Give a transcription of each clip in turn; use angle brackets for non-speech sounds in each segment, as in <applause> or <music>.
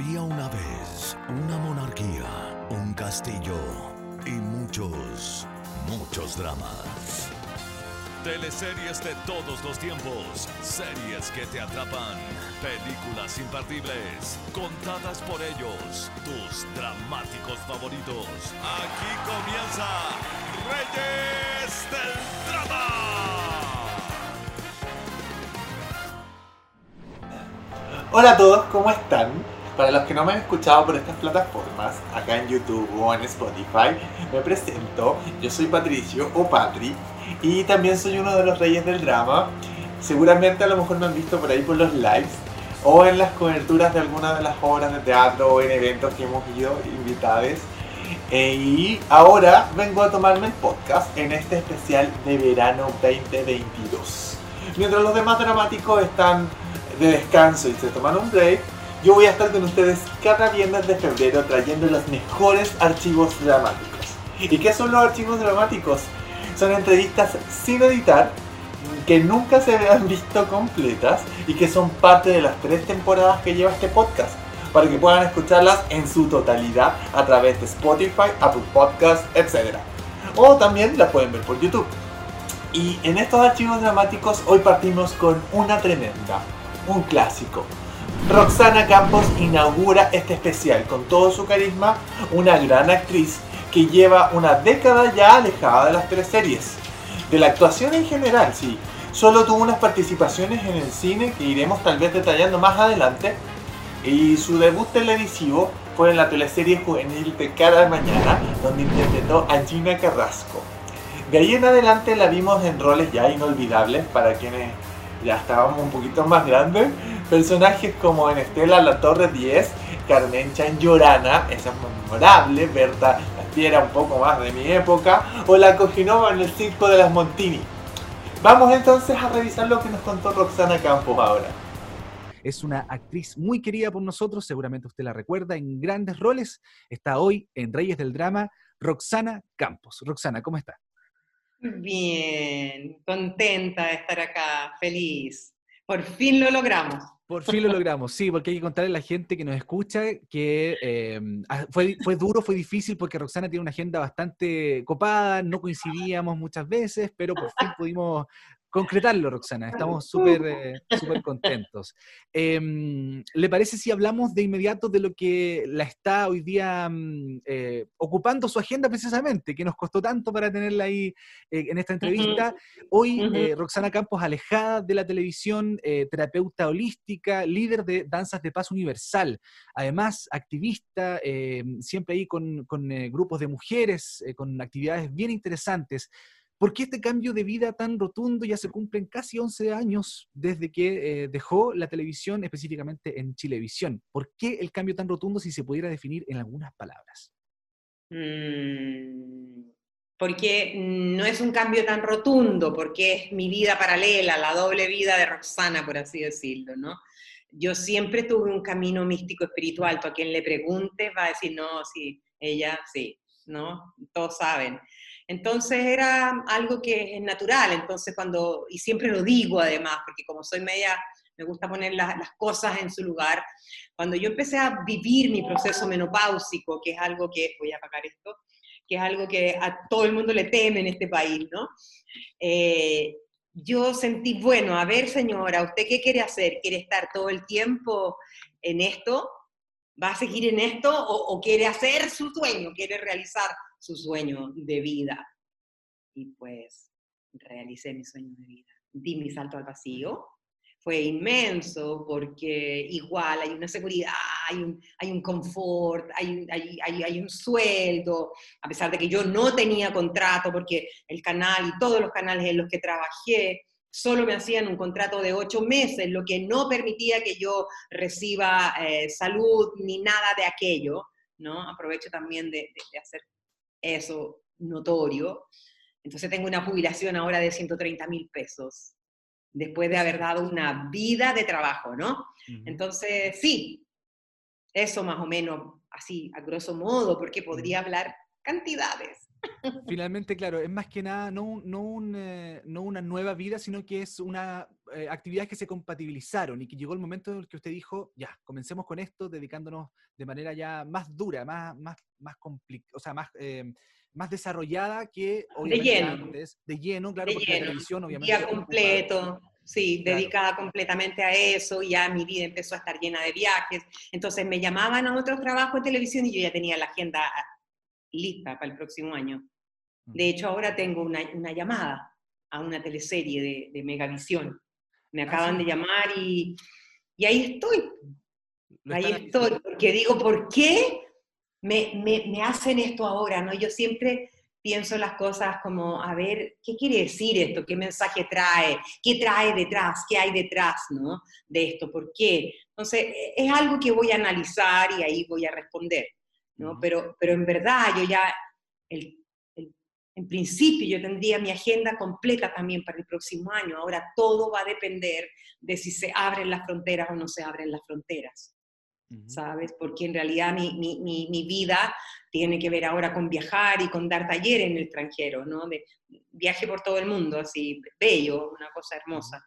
Había una vez una monarquía, un castillo y muchos, muchos dramas. Teleseries de todos los tiempos, series que te atrapan, películas imperdibles, contadas por ellos, tus dramáticos favoritos. Aquí comienza Reyes del Drama. Hola a todos, ¿cómo están? Para los que no me han escuchado por estas plataformas, acá en YouTube o en Spotify, me presento. Yo soy Patricio o Patri y también soy uno de los reyes del drama. Seguramente a lo mejor me han visto por ahí por los lives o en las coberturas de algunas de las obras de teatro o en eventos que hemos ido invitados. Eh, y ahora vengo a tomarme el podcast en este especial de verano 2022. Mientras los demás dramáticos están de descanso y se toman un break, yo voy a estar con ustedes cada viernes de febrero trayendo los mejores archivos dramáticos. ¿Y qué son los archivos dramáticos? Son entrevistas sin editar, que nunca se han visto completas y que son parte de las tres temporadas que lleva este podcast, para que puedan escucharlas en su totalidad a través de Spotify, Apple Podcasts, etc. O también las pueden ver por YouTube. Y en estos archivos dramáticos hoy partimos con una tremenda, un clásico. Roxana Campos inaugura este especial con todo su carisma, una gran actriz que lleva una década ya alejada de las teleseries. De la actuación en general, sí. Solo tuvo unas participaciones en el cine que iremos tal vez detallando más adelante. Y su debut televisivo fue en la teleserie juvenil de Cada Mañana, donde interpretó a Gina Carrasco. De ahí en adelante la vimos en roles ya inolvidables para quienes ya estábamos un poquito más grandes. Personajes como en Estela La Torre 10, Carmen Chan Llorana, esa es memorable, Berta la Fiera un poco más de mi época, o la Cojinova en el circo de las Montini. Vamos entonces a revisar lo que nos contó Roxana Campos ahora. Es una actriz muy querida por nosotros, seguramente usted la recuerda en grandes roles. Está hoy en Reyes del Drama, Roxana Campos. Roxana, ¿cómo está? Bien, contenta de estar acá, feliz. Por fin lo logramos. Por fin lo logramos, sí, porque hay que contarle a la gente que nos escucha que eh, fue, fue duro, fue difícil porque Roxana tiene una agenda bastante copada, no coincidíamos muchas veces, pero por fin pudimos concretarlo, Roxana. Estamos súper eh, contentos. Em, ¿Le parece si hablamos de inmediato de lo que la está hoy día mm, eh, ocupando su agenda precisamente, que nos costó tanto para tenerla ahí eh, en esta entrevista? Hoy, Roxana Campos, alejada de la televisión, terapeuta holística, líder de Danzas de Paz Universal, además activista, em, siempre ahí con, con grupos de mujeres, con actividades bien interesantes. ¿Por qué este cambio de vida tan rotundo? Ya se cumplen casi 11 años desde que eh, dejó la televisión, específicamente en Chilevisión. ¿Por qué el cambio tan rotundo si se pudiera definir en algunas palabras? Mm, porque no es un cambio tan rotundo, porque es mi vida paralela, la doble vida de Roxana, por así decirlo, ¿no? Yo siempre tuve un camino místico espiritual, tú a quien le preguntes va a decir, no, sí, ella, sí, ¿no? Todos saben. Entonces era algo que es natural, entonces cuando, y siempre lo digo además, porque como soy media, me gusta poner las, cosas en su lugar, cuando yo empecé a vivir mi proceso menopáusico, que es algo que, voy a apagar esto, que es algo que a todo el mundo le teme en este país, ¿no? Eh, yo sentí, bueno, a ver señora, ¿usted qué quiere hacer? ¿Quiere estar todo el tiempo en esto? ¿Va a seguir en esto o, o quiere hacer su sueño, quiere realizar su sueño de vida. Y pues realicé mi sueño de vida. Di mi salto al vacío. Fue inmenso porque igual hay una seguridad, hay un, hay un confort, hay, hay, hay, hay un sueldo, a pesar de que yo no tenía contrato porque el canal y todos los canales en los que trabajé solo me hacían un contrato de ocho meses, lo que no permitía que yo reciba eh, salud ni nada de aquello, ¿no? Aprovecho también de, de, hacer eso notorio. Entonces tengo una jubilación ahora de 130 mil pesos, después de haber dado una vida de trabajo, ¿no? Entonces, sí, eso más o menos, así, a grosso modo, porque podría hablar cantidades. Finalmente, claro, es más que nada no, no, eh, no una nueva vida, sino que es una eh, actividad que se compatibilizaron y que llegó el momento en el que usted dijo, ya, comencemos con esto, dedicándonos de manera ya más dura, más, más, más o sea, más, eh, más desarrollada que obviamente de lleno. antes, de lleno, claro, porque la televisión obviamente... Día completo, sí, dedicada completamente a eso, y ya mi vida empezó a estar llena de viajes, entonces me llamaban a otros trabajos de televisión y yo ya tenía la agenda lista para el próximo año. De hecho, ahora tengo una, una llamada a una teleserie de, de Megavisión. Me ah, acaban de llamar y, y ahí estoy. Ahí estoy, porque digo, ¿por qué me, me, me, hacen esto ahora? ¿no? Yo siempre pienso las cosas como, a ver, ¿qué quiere decir esto? ¿Qué mensaje trae? ¿Qué trae detrás? ¿Qué hay detrás ¿no? de esto? ¿Por qué? Entonces, e, es algo que voy a analizar y ahí voy a responder. ¿No? Pero, pero en verdad yo ya, el, en principio yo tendría mi agenda completa también para el próximo año. Ahora todo va a depender de si se abren las fronteras o no se abren las fronteras. ¿Sabes? Porque en realidad mi, mi, mi, vida tiene que ver ahora con viajar y con dar talleres en el extranjero, ¿no? De viaje por todo el mundo, así, bello, una cosa hermosa.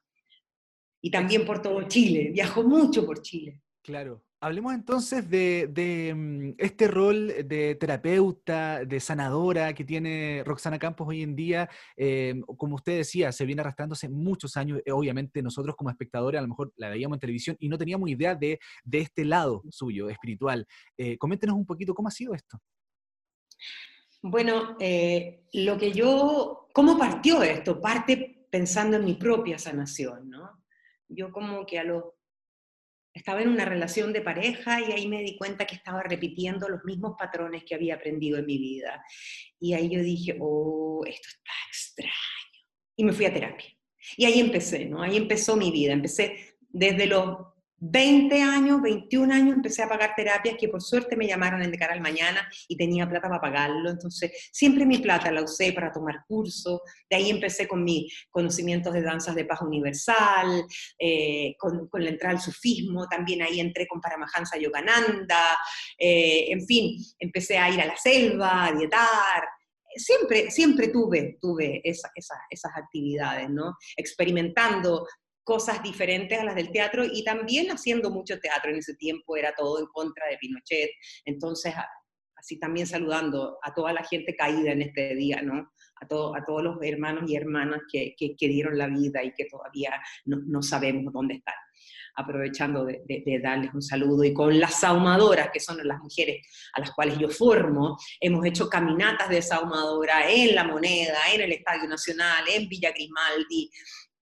Y también por todo Chile, viajo mucho por Chile. Claro. Hablemos entonces de, mm, este rol de terapeuta, de sanadora que tiene Roxana Campos hoy en día. Eh, como usted decía, se viene arrastrándose muchos años. Eh, obviamente nosotros como espectadores a lo mejor la veíamos en televisión y no teníamos idea de, este lado suyo, espiritual. Eh, coméntenos un poquito cómo ha sido esto. Bueno, lo que yo, ¿cómo partió esto? Parte pensando en mi propia sanación, ¿no? Yo como que a los estaba en una relación de pareja y ahí me di cuenta que estaba repitiendo los mismos patrones que había aprendido en mi vida. Y ahí yo dije, oh, esto está extraño. Y me fui a terapia. Y ahí empecé, ¿no? Ahí empezó mi vida. Empecé desde los 20 años, 21 años empecé a pagar terapias que por suerte me llamaron en De cara al mañana y tenía plata para pagarlo. Entonces, siempre mi plata la usé para tomar cursos. De ahí empecé con mis conocimientos de danzas de paz universal, eh, con, la entrada al sufismo. También ahí entré con Paramahansa Yogananda. Eh, en fin, empecé a ir a la selva, a dietar siempre, siempre tuve, tuve esas actividades, ¿no? Experimentando cosas diferentes a las del teatro y también haciendo mucho teatro en ese tiempo, era todo en contra de Pinochet, entonces así también saludando a toda la gente caída en este día, ¿no? A, todo, a todos los hermanos y hermanas que, que, dieron la vida y que todavía no, no sabemos dónde están. Aprovechando de, de, darles un saludo y con las saumadoras, que son las mujeres a las cuales yo formo, hemos hecho caminatas de saumadora en La Moneda, en el Estadio Nacional, en Villa Grimaldi,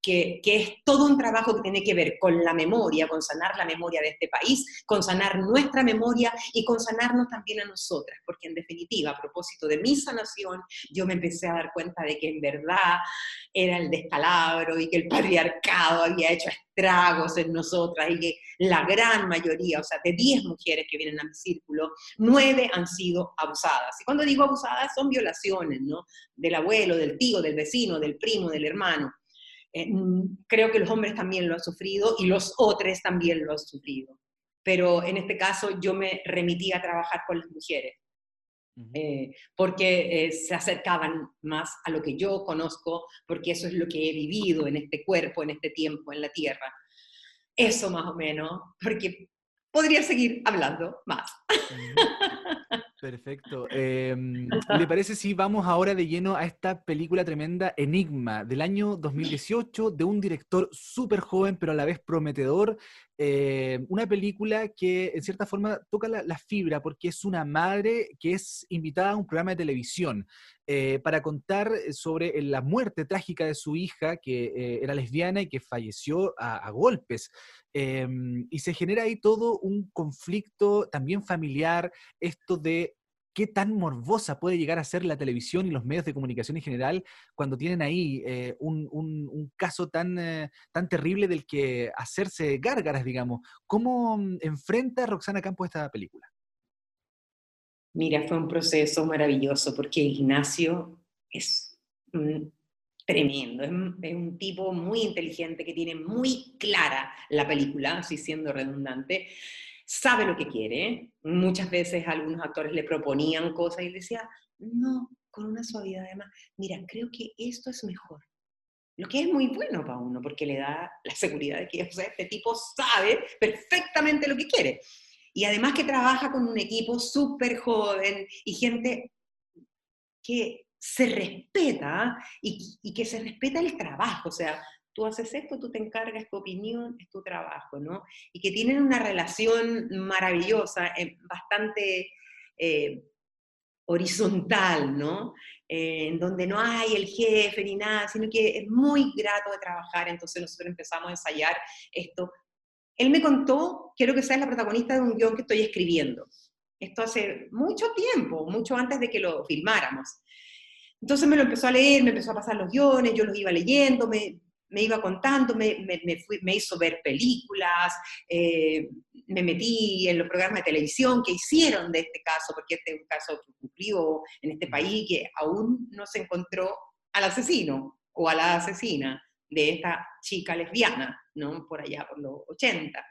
que, es todo un trabajo que tiene que ver con la memoria, con sanar la memoria de este país, con sanar nuestra memoria y con sanarnos también a nosotras, porque en definitiva, a propósito de mi sanación, yo me empecé a dar cuenta de que en verdad era el descalabro y que el patriarcado había hecho estragos en nosotras y que la gran mayoría, o sea, de 10 mujeres que vienen a mi círculo, 9 han sido abusadas. Y cuando digo abusadas son violaciones, ¿no? Del abuelo, del tío, del vecino, del primo, del hermano. Eh, mm, creo que los hombres también lo han sufrido y los otros también lo han sufrido. Pero en este caso yo me remití a trabajar con las mujeres, eh, porque eh, se acercaban más a lo que yo conozco, porque eso es lo que he vivido en este cuerpo, en este tiempo, en la tierra. Eso más o menos, porque podría seguir hablando más. Perfecto. Em, ¿Le parece si vamos ahora de lleno a esta película tremenda Enigma del año 2018 de un director súper joven pero a la vez prometedor? Eh, una película que en cierta forma toca la, fibra porque es una madre que es invitada a un programa de televisión eh, para contar sobre la muerte trágica de su hija que eh, era lesbiana y que falleció a, a golpes. Em, y se genera ahí todo un conflicto también familiar, esto de qué tan morbosa puede llegar a ser la televisión y los medios de comunicación en general cuando tienen ahí eh, un, caso tan, eh, tan terrible del que hacerse gárgaras, digamos. ¿Cómo mm, enfrenta Roxana Campos esta película? Mira, fue un proceso maravilloso porque Ignacio es tremendo, es, un tipo muy inteligente que tiene muy clara la película, así siendo redundante sabe lo que quiere. Muchas veces algunos actores le proponían cosas y él decía, No, con una suavidad además. Mira, creo que esto es mejor. Lo que es muy bueno para uno, porque le da la seguridad de que este tipo sabe perfectamente lo que quiere. Y además que trabaja con un equipo súper joven y gente que se respeta y, y, que se respeta el trabajo. O sea, tú haces esto, tú te encargas, tu opinión es tu trabajo, ¿no? Y que tienen una relación maravillosa, eh, bastante eh, horizontal, ¿no? Eh, en donde no hay el jefe ni nada, sino que es muy grato de trabajar, entonces nosotros empezamos a ensayar esto. Él me contó, quiero que seas la protagonista de un guion que estoy escribiendo. Esto hace mucho tiempo, mucho antes de que lo filmáramos. Entonces me lo empezó a leer, me empezó a pasar los guiones, yo los iba leyendo, me, me iba contando, me, me, me, hizo ver películas, eh, me metí en los programas de televisión que hicieron de este caso, porque este es un caso que ocurrió en este país que aún no se encontró al asesino o a la asesina de esta chica lesbiana, ¿no? Por allá, por los 80,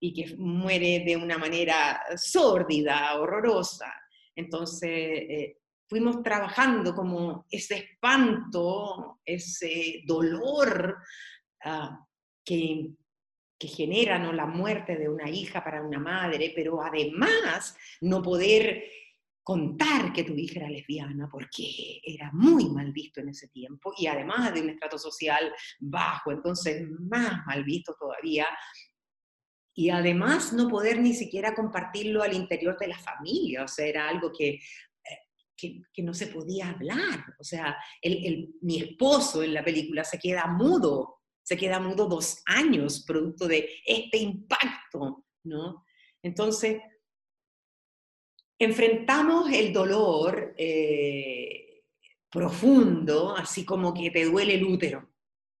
y que muere de una manera sórdida, horrorosa. Entonces, eh, fuimos trabajando como ese espanto, ese dolor ah, que, que, genera ¿no? la muerte de una hija para una madre, pero además no poder contar que tu hija era lesbiana porque era muy mal visto en ese tiempo y además de un estrato social bajo, entonces más mal visto todavía. Y además no poder ni siquiera compartirlo al interior de la familia, o sea, era algo que que, no se podía hablar. O sea, mi esposo en la película se queda mudo, se queda mudo dos años producto de este impacto, ¿no? Entonces, enfrentamos el dolor eh, profundo, así como que te duele el útero.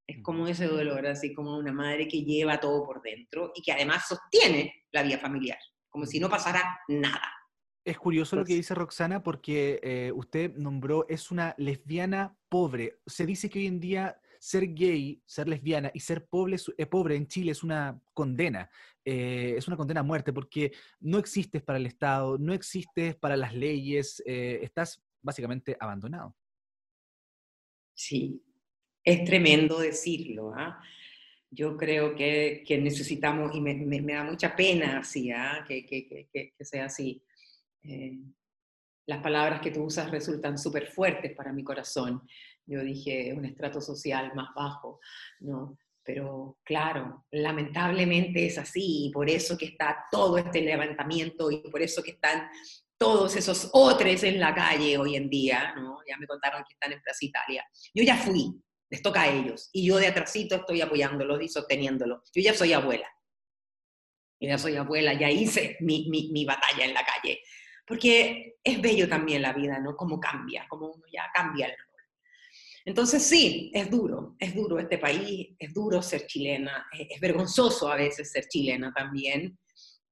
Es como ese dolor, así como una madre que lleva todo por dentro y que además sostiene la vida familiar, como si no pasara nada. Es curioso lo que dice Roxana porque eh, usted nombró, es una lesbiana pobre. Se dice que hoy en día ser gay, ser lesbiana y ser pobre, eh, pobre en Chile es una condena. Eh, es una condena a muerte porque no existes para el Estado, no existes para las leyes, estás básicamente abandonado. Sí, es tremendo decirlo. ¿ah? Yo creo que, necesitamos, y me, da mucha pena así, ¿ah? que, que sea así eh, las palabras que tú usas resultan súper fuertes para mi corazón. Yo dije un estrato social más bajo, ¿no? Pero claro, lamentablemente es así y por eso que está todo este levantamiento y por eso que están todos esos otros en la calle hoy en día, ¿no? Ya me contaron que están en Plaza Italia. Yo ya fui, les toca a ellos, y yo de atrásito estoy apoyándolos y sosteniéndolos. Yo ya soy abuela. Ya soy abuela, ya hice mi, mi, mi batalla en la calle porque es bello también la vida, ¿no? Cómo cambia, cómo uno ya cambia el rol. Entonces sí, es duro, es duro este país, es duro ser chilena, es, vergonzoso a veces ser chilena también,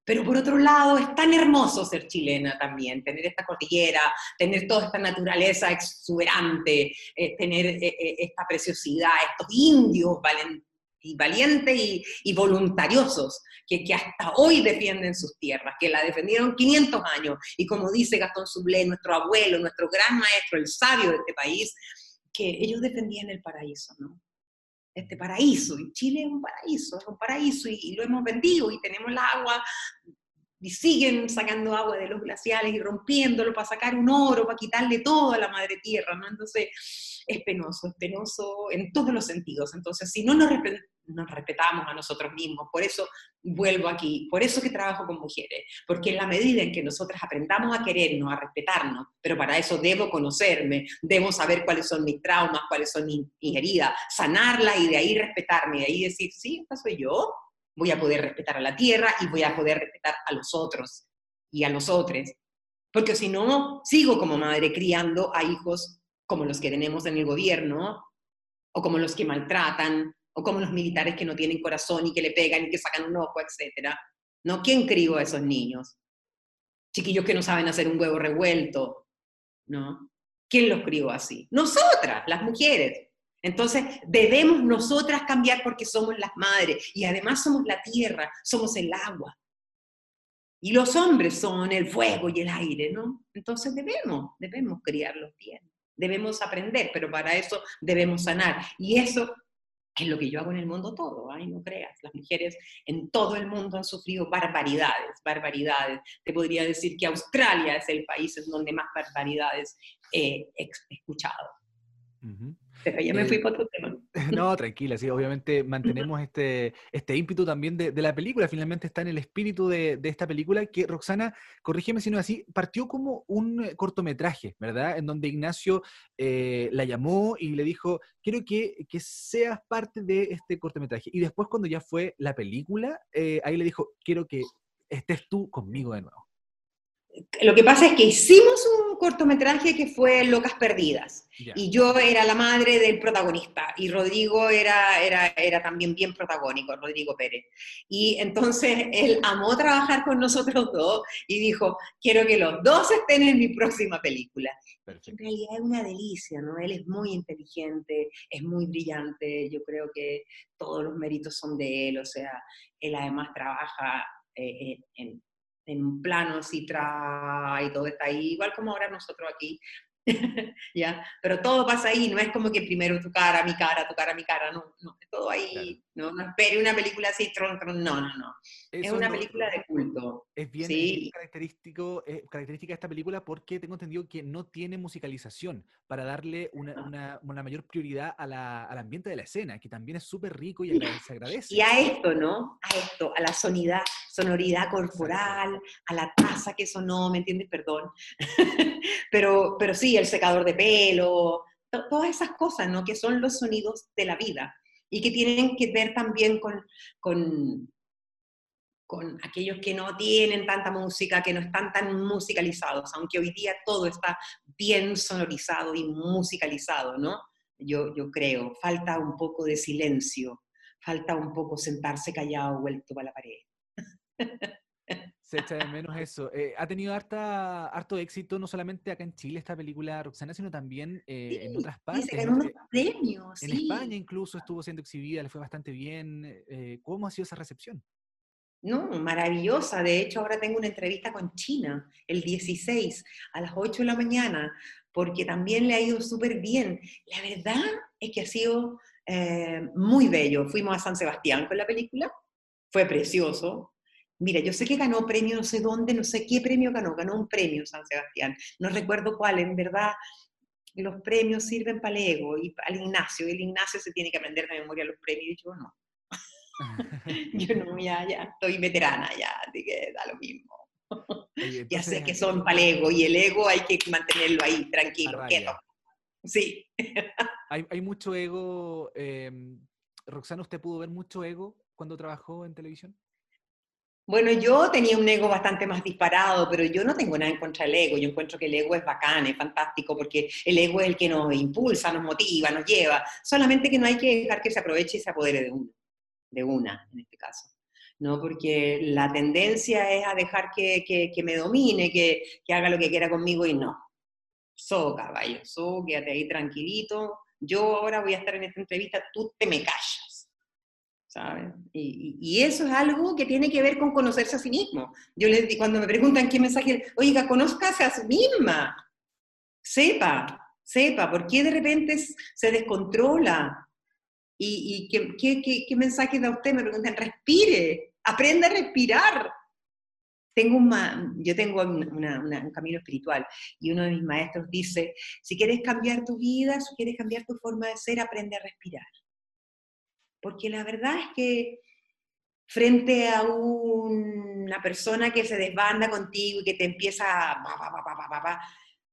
pero por otro lado es tan hermoso ser chilena también, tener esta cordillera, tener toda esta naturaleza exuberante, eh, tener eh, eh, esta preciosidad, estos indios valen, y valientes y, voluntariosos que, que, hasta hoy defienden sus tierras, que la defendieron 500 años. Y como dice Gastón Sublé, nuestro abuelo, nuestro gran maestro, el sabio de este país, que ellos defendían el paraíso, ¿no? Este paraíso, y Chile es un paraíso, es un paraíso, y, y lo hemos vendido, y tenemos el agua y siguen sacando agua de los glaciales y rompiéndolo para sacar un oro, para quitarle todo a la madre tierra, ¿no? Entonces, es penoso, es penoso en todos los sentidos. Entonces, si no nos, nos respetamos a nosotros mismos, por eso vuelvo aquí, por eso que trabajo con mujeres, porque en la medida en que nosotras aprendamos a querernos, a respetarnos, pero para eso debo conocerme, debo saber cuáles son mis traumas, cuáles son mis, heridas, sanarla y de ahí respetarme, y de ahí decir, sí, esta soy yo, voy a poder respetar a la tierra y voy a poder respetar a los otros y a los otros. Porque si no, sigo como madre criando a hijos como los que tenemos en el gobierno, o como los que maltratan, o como los militares que no tienen corazón y que le pegan y que sacan un ojo, etc. ¿No? ¿Quién crió a esos niños? Chiquillos que no saben hacer un huevo revuelto, ¿no? ¿Quién los crió así? Nosotras, las mujeres. Entonces, debemos nosotras cambiar porque somos las madres y además somos la tierra, somos el agua. Y los hombres son el fuego y el aire, ¿no? Entonces debemos, debemos criarlos bien, debemos aprender, pero para eso debemos sanar. Y eso es lo que yo hago en el mundo todo, ay, no creas, las mujeres en todo el mundo han sufrido barbaridades, barbaridades. Te podría decir que Australia es el país en donde más barbaridades he escuchado. Pero ya me fui para otro tema. <laughs> No, tranquila, sí, obviamente mantenemos <laughs> este, este ímpetu también de, la película, finalmente está en el espíritu de, esta película, que Roxana, corrígeme si no es así, partió como un eh, cortometraje, ¿verdad? En donde Ignacio eh, la llamó y le dijo, quiero que, que, seas parte de este cortometraje. Y después cuando ya fue la película, eh, ahí le dijo, quiero que estés tú conmigo de nuevo. Lo que pasa es que hicimos un cortometraje que fue Locas Perdidas. Y yo era la madre del protagonista. Y Rodrigo era, era, era también bien protagónico, Rodrigo Pérez. Y entonces él amó trabajar con nosotros dos y dijo, quiero que los dos estén en mi próxima película. En realidad es una delicia, ¿no? Él es muy inteligente, es muy brillante. Yo creo que todos los méritos son de él. O sea, él además trabaja eh, en en un plano así tra y todo está ahí, igual como ahora nosotros aquí, <laughs> ¿ya? Pero todo pasa ahí, no es como que primero tu cara, mi cara, tu cara, mi cara, no, no, todo ahí, no, no espere una película así, tron, tron, no, no, no. es una película de culto. Es bien, característico, característica de esta película porque tengo entendido que no tiene musicalización para darle una, una, una mayor prioridad a la, al ambiente de la escena, que también es súper rico y se agradece. Y a esto, ¿no? A esto, a la sonidad, sonoridad corporal, a la taza que sonó, ¿me entiendes? Perdón. <laughs> pero, pero sí, el secador de pelo, todas esas cosas, ¿no? Que son los sonidos de la vida y que tienen que ver también con, con, con aquellos que no tienen tanta música, que no están tan musicalizados, aunque hoy día todo está bien sonorizado y musicalizado, ¿no? Yo, yo creo, falta un poco de silencio, falta un poco sentarse callado, vuelto para la pared. Se echa de menos eso. Eh, ha tenido harta, harto éxito, no solamente acá en Chile esta película Roxana, sino también eh, en otras partes. Sí, ganó unos premios. En España incluso estuvo siendo exhibida, le fue bastante bien. Eh, ¿Cómo ha sido esa recepción? No, maravillosa. De hecho, ahora tengo una entrevista con China el 16 a las 8 de la mañana, porque también le ha ido súper bien. La verdad es que ha sido muy bello. Fuimos a San Sebastián con la película, fue precioso, Mira, yo sé que ganó premio no sé dónde, no sé qué premio ganó, ganó un premio San Sebastián, no recuerdo cuál, en verdad los premios sirven para el ego y al Ignacio, el Ignacio se tiene que aprender de memoria los premios y yo no. <laughs> yo no, ya, ya, estoy veterana ya, así que da lo mismo. <laughs> ya sé que son para el ego y el ego hay que mantenerlo ahí, tranquilo, quieto. Sí. hay, hay, mucho ego. Eh, Roxana, ¿usted pudo ver mucho ego cuando trabajó en televisión? Bueno, yo tenía un ego bastante más disparado, pero yo no tengo nada en contra del ego. Yo encuentro que el ego es bacán, es fantástico, porque el ego es el que nos impulsa, nos motiva, nos lleva. Solamente que no hay que dejar que se aproveche y se apodere de una, de una en este caso. ¿no? Porque la tendencia es a dejar que, que, me domine, que, que, haga lo que quiera conmigo y no. So, caballo, so, quédate ahí tranquilito. Yo ahora voy a estar en esta entrevista, tú te me callas ¿sabes? Y, eso es algo que tiene que ver con conocerse a sí mismo. Yo les cuando me preguntan qué mensaje, oiga, conózcase a sí misma, sepa, sepa, ¿por qué de repente se descontrola? ¿Y, qué, qué, qué, mensaje da usted? Me preguntan, respire, aprenda a respirar. Tengo un, yo tengo un camino espiritual y uno de mis maestros dice, si quieres cambiar tu vida, si quieres cambiar tu forma de ser, aprende a respirar. Porque la verdad es que frente a una persona que se desbanda contigo y que te empieza a...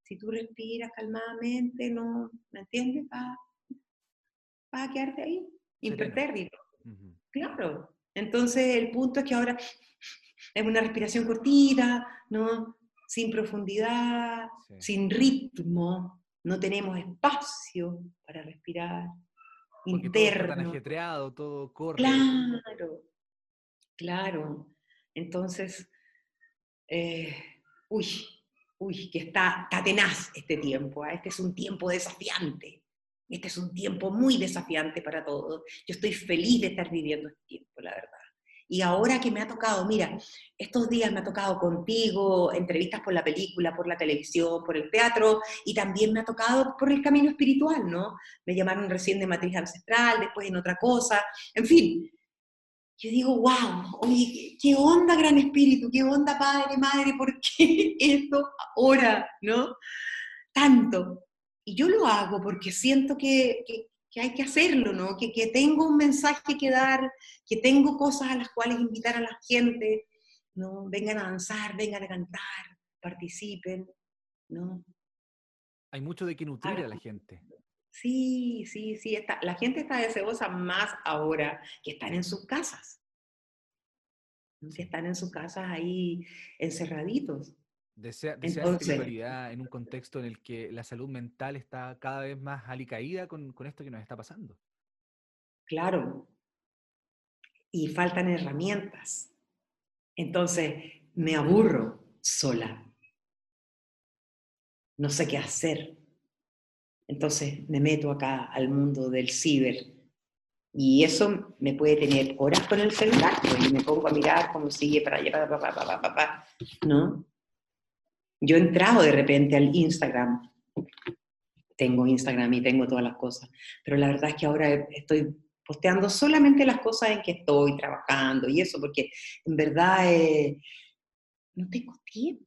si tú respiras calmadamente, no, ¿me entiendes? Vas, a quedarte ahí, impertérrito. Claro. Entonces el punto es que ahora es una respiración cortita, ¿no? Sin profundidad, sin ritmo, no tenemos espacio para respirar interno. Todo ajetreado, todo corre. Claro, claro. Entonces, eh, uy, uy, que está, está, tenaz este tiempo. ¿ah? Este es un tiempo desafiante. Este es un tiempo muy desafiante para todos. Yo estoy feliz de estar viviendo este tiempo, la verdad. Y ahora que me ha tocado, mira, estos días me ha tocado contigo, entrevistas por la película, por la televisión, por el teatro, y también me ha tocado por el camino espiritual, ¿no? Me llamaron recién de matriz ancestral, después en otra cosa, en fin. Yo digo, wow, oye, qué onda, gran espíritu, qué onda, padre, madre, ¿por qué <laughs> esto ahora, no? Tanto. Y yo lo hago porque siento que, que hay que hacerlo, ¿no? Que, que, tengo un mensaje que dar, que tengo cosas a las cuales invitar a la gente, ¿no? Vengan a danzar, vengan a cantar, participen, ¿no? Hay mucho de que nutrir a la gente. Sí, sí, sí, está, la gente está deseosa más ahora que están en sus casas. Si están en sus casas ahí encerraditos. Desea, desea espiritualidad en un contexto en el que la salud mental está cada vez más alicaída con, con esto que nos está pasando. Claro. Y faltan herramientas. Entonces, me aburro sola. No sé qué hacer. Entonces me meto acá al mundo del ciber. Y eso me puede tener horas con el celular, y me pongo a mirar cómo sigue para allá, para, para, para, ¿no? Yo he entrado de repente al Instagram, tengo Instagram y tengo todas las cosas, pero la verdad es que ahora estoy posteando solamente las cosas en que estoy trabajando y eso, porque en verdad eh, no tengo tiempo.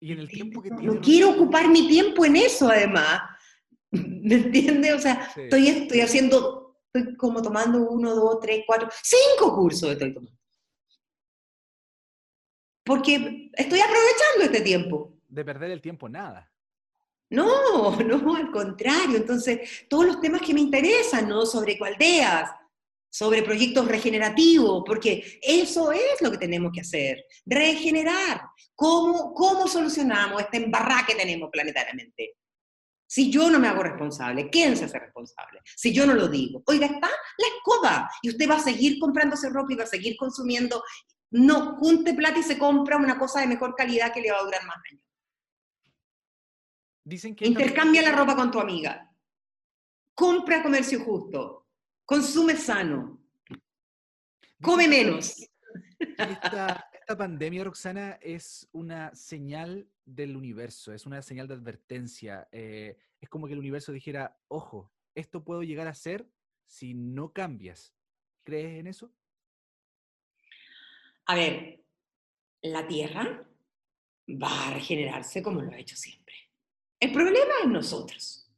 Y en el tiempo que no, quiero ocupar mi tiempo en eso, además. <laughs> ¿Me entiendes? O sea, estoy, estoy haciendo, estoy como tomando uno, dos, tres, cuatro, cinco cursos estoy tomando porque estoy aprovechando este tiempo. De perder el tiempo, nada. No, <laughs> no, al contrario. Entonces, todos los temas que me interesan, ¿no? Sobre ecoaldeas, sobre proyectos regenerativos, porque eso es lo que tenemos que hacer, regenerar. ¿Cómo, cómo solucionamos este embarrá que tenemos planetariamente? Si yo no me hago responsable, ¿quién se hace responsable? Si yo no lo digo, oiga, está la escoba y usted va a seguir comprándose ropa y va a seguir consumiendo no junte plata y se compra una cosa de mejor calidad que le va a durar más años. Dicen que Intercambia la ropa con tu amiga. Compra comercio justo. Consume sano. Come menos. <laughs> Esta, esta, pandemia, Roxana, es una señal del universo, es una señal de advertencia. Eh, es como que el universo dijera, ojo, esto puedo llegar a ser si no cambias. ¿Crees en eso? A ver, la Tierra va a regenerarse como lo ha hecho siempre. El problema es nosotros.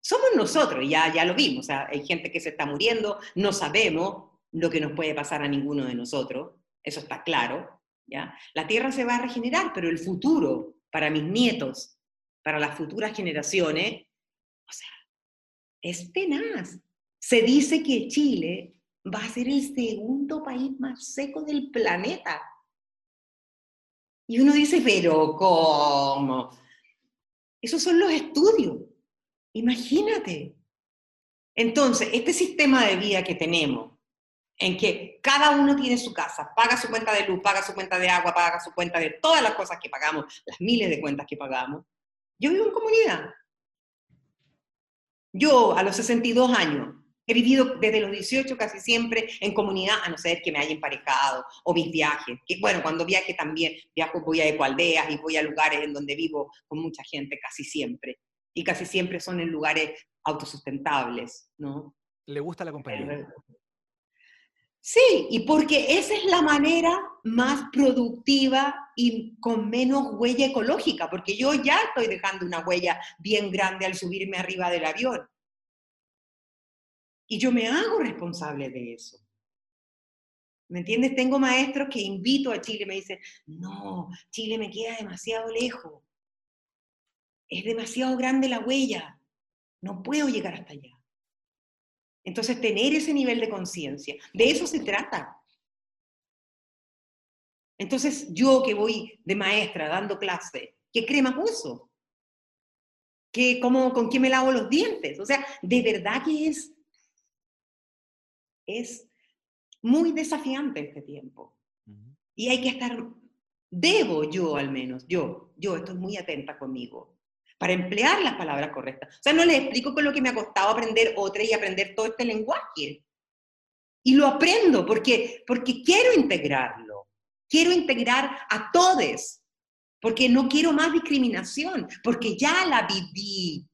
Somos nosotros, ya, ya lo vimos. O hay gente que se está muriendo, no sabemos lo que nos puede pasar a ninguno de nosotros, eso está claro. ¿ya? La Tierra se va a regenerar, pero el futuro para mis nietos, para las futuras generaciones, es tenaz. Se dice que Chile va a ser el segundo país más seco del planeta. Y uno dice, pero ¿cómo? Esos son los estudios. Imagínate. Entonces, este sistema de vida que tenemos, en que cada uno tiene su casa, paga su cuenta de luz, paga su cuenta de agua, paga su cuenta de todas las cosas que pagamos, las miles de cuentas que pagamos. Yo vivo en comunidad. Yo, a los 62 años, He vivido desde los 18 casi siempre en comunidad, a no ser que me haya emparejado, o mis viajes. Que, bueno, cuando viaje también, viajo, voy a ecoaldeas y voy a lugares en donde vivo con mucha gente, casi siempre. Y casi siempre son en lugares autosustentables, ¿no? ¿Le gusta la compañía? Sí, y porque esa es la manera más productiva y con menos huella ecológica, porque yo ya estoy dejando una huella bien grande al subirme arriba del avión. Y yo me hago responsable de eso. ¿Me entiendes? Tengo maestros que invito a Chile, me dicen, no, Chile me queda demasiado lejos. Es demasiado grande la huella. No puedo llegar hasta allá. Entonces, tener ese nivel de conciencia, de eso se trata. Entonces, yo que voy de maestra dando clase, ¿qué crema uso? ¿Qué, cómo, ¿Con qué me lavo los dientes? O sea, de verdad que es es muy desafiante este tiempo. Y hay que estar, debo yo al menos, yo, yo estoy muy atenta conmigo, para emplear las palabras correctas. O sea, no les explico con lo que me ha costado aprender otra y aprender todo este lenguaje. Y lo aprendo porque, porque quiero integrarlo. Quiero integrar a todos. Porque no quiero más discriminación. Porque ya la viví.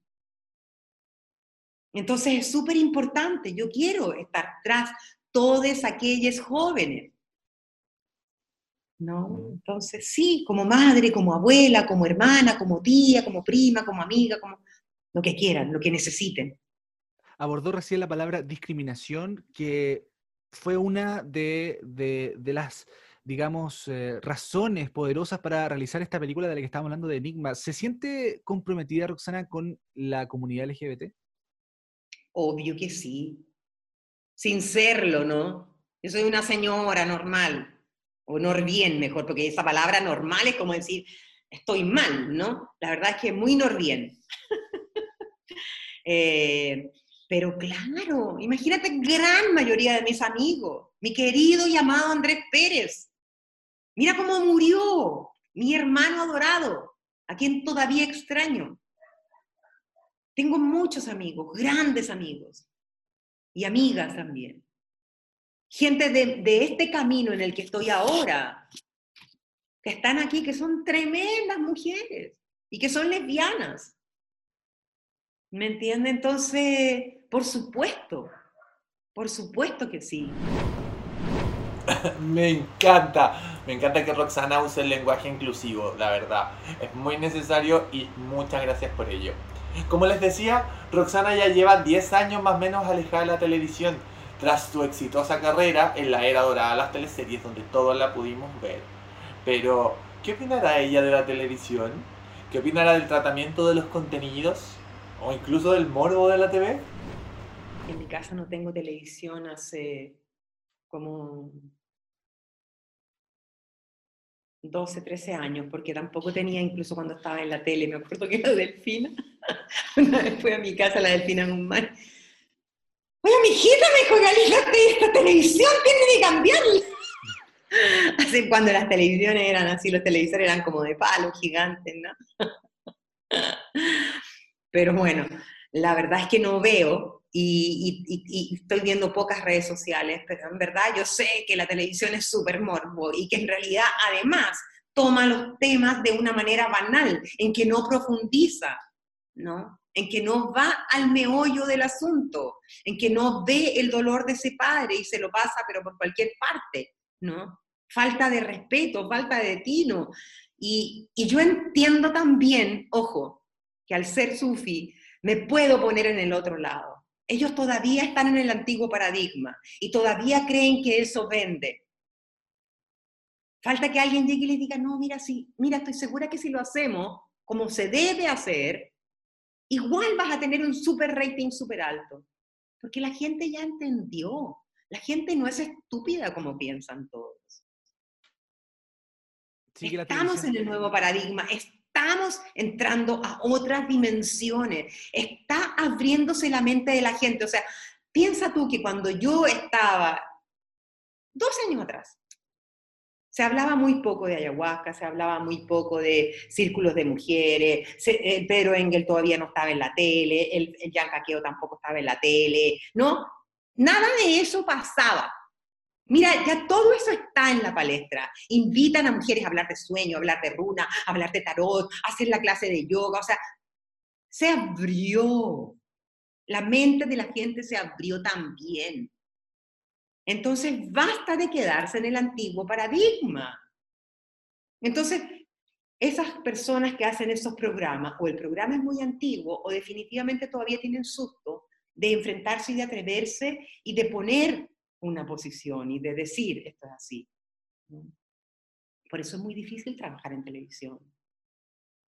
Entonces es súper importante. Yo quiero estar tras todos aquellos jóvenes. ¿No? Entonces sí, como madre, como abuela, como hermana, como tía, como prima, como amiga, como lo que quieran, lo que necesiten. Abordó recién la palabra discriminación, que fue una de, las, digamos, eh, razones poderosas para realizar esta película de la que estamos hablando de Enigma. ¿Se siente comprometida, Roxana, con la comunidad LGBT? Obvio que sí. Sin serlo, ¿no? Yo soy una señora normal, o bien mejor, porque esa palabra normal es como decir, estoy mal, ¿no? La verdad es que muy norbien. <laughs> eh, pero claro, imagínate gran mayoría de mis amigos, mi querido y amado Andrés Pérez. Mira cómo murió mi hermano adorado, a quien todavía extraño. Tengo muchos amigos, grandes amigos y amigas también. Gente de, este camino en el que estoy ahora, que están aquí, que son tremendas mujeres y que son lesbianas. ¿Me entiende? Entonces, por supuesto, por supuesto que sí. <laughs> me encanta, me encanta que Roxana use el lenguaje inclusivo, la verdad. Es muy necesario y muchas gracias por ello. Como les decía, Roxana ya lleva 10 años más o menos alejada de la televisión, tras su exitosa carrera en la era dorada de las teleseries donde todos la pudimos ver. Pero, ¿qué opinará ella de la televisión? ¿Qué opinará del tratamiento de los contenidos? ¿O incluso del morbo de la TV? En mi casa no tengo televisión hace como 12, 13 años, porque tampoco tenía incluso cuando estaba en la tele. Me acuerdo que la Delfina, <laughs> una vez fui a mi casa la Delfina en un mar. Oye, mi hijita me dijo, Galilate, esta televisión tiene que cambiarla. <laughs> Así cuando las televisiones eran así, los televisores eran como de palo, gigantes, ¿no? <laughs> Pero bueno, la verdad es que no veo y, estoy viendo pocas redes sociales, pero en verdad yo sé que la televisión es súper morbo y que en realidad además toma los temas de una manera banal, en que no profundiza, ¿no? En que no va al meollo del asunto, en que no ve el dolor de ese padre y se lo pasa, pero por cualquier parte, ¿no? Falta de respeto, falta de tino. Y, y yo entiendo también, ojo, que al ser sufi me puedo poner en el otro lado ellos todavía están en el antiguo paradigma y todavía creen que eso vende. Falta que alguien llegue y les diga, no, mira, sí, mira, estoy segura que si lo hacemos como se debe hacer, igual vas a tener un super rating super alto. Porque la gente ya entendió. La gente no es estúpida como piensan todos. Estamos en el nuevo paradigma, estamos entrando a otras dimensiones, está abriéndose la mente de la gente. O sea, piensa tú que cuando yo estaba dos años atrás, se hablaba muy poco de ayahuasca, se hablaba muy poco de círculos de mujeres, eh, Pedro Engel todavía no estaba en la tele, el, el Jan tampoco estaba en la tele, ¿no? Nada de eso pasaba. Mira, ya todo eso está en la palestra. Invitan a mujeres a hablar de sueño, hablar de runa, hablar de tarot, a hacer la clase de yoga. O sea, se abrió. La mente de la gente se abrió también. Entonces, basta de quedarse en el antiguo paradigma. Entonces, esas personas que hacen esos programas, o el programa es muy antiguo, o definitivamente todavía tienen susto de enfrentarse y de atreverse y de poner una posición y de decir esto es así. Por eso es muy difícil trabajar en televisión.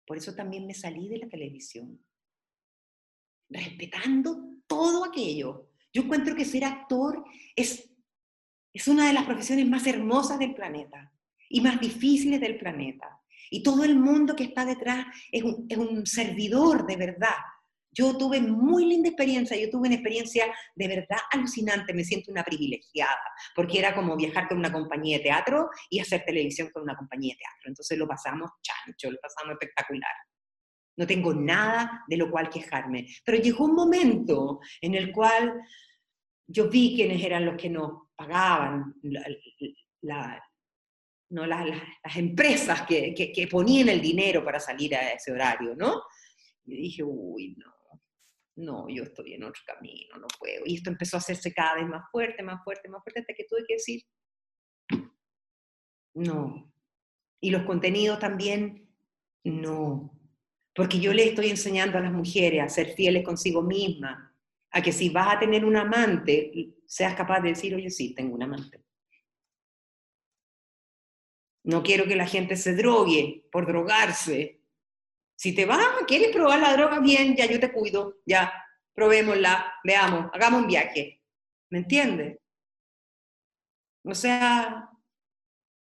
Por eso también me salí de la televisión. Respetando todo aquello. Yo encuentro que ser actor es, es una de las profesiones más hermosas del planeta y más difíciles del planeta. Y todo el mundo que está detrás es es un servidor de verdad yo tuve muy linda experiencia, yo tuve una experiencia de verdad alucinante, me siento una privilegiada, porque era como viajar con una compañía de teatro y hacer televisión con una compañía de teatro. Entonces lo pasamos chancho, lo pasamos espectacular. No tengo nada de lo cual quejarme. Pero llegó un momento en el cual yo vi quiénes eran los que no, pagaban la, no, las empresas que, que, ponían el dinero para salir a ese horario, ¿no? Y dije, uy, no, no, yo estoy en otro camino, no puedo. Y esto empezó a hacerse cada vez más fuerte, más fuerte, más fuerte, hasta que tuve que decir, no. Y los contenidos también, no. Porque yo le estoy enseñando a las mujeres a ser fieles consigo mismas, a que si vas a tener un amante, seas capaz de decir, oye, sí, tengo un amante. No quiero que la gente se drogue por drogarse. Si te vas, quieres probar la droga bien, ya yo te cuido, ya, probémosla, veamos, hagamos un viaje. ¿Me entiendes? O sea,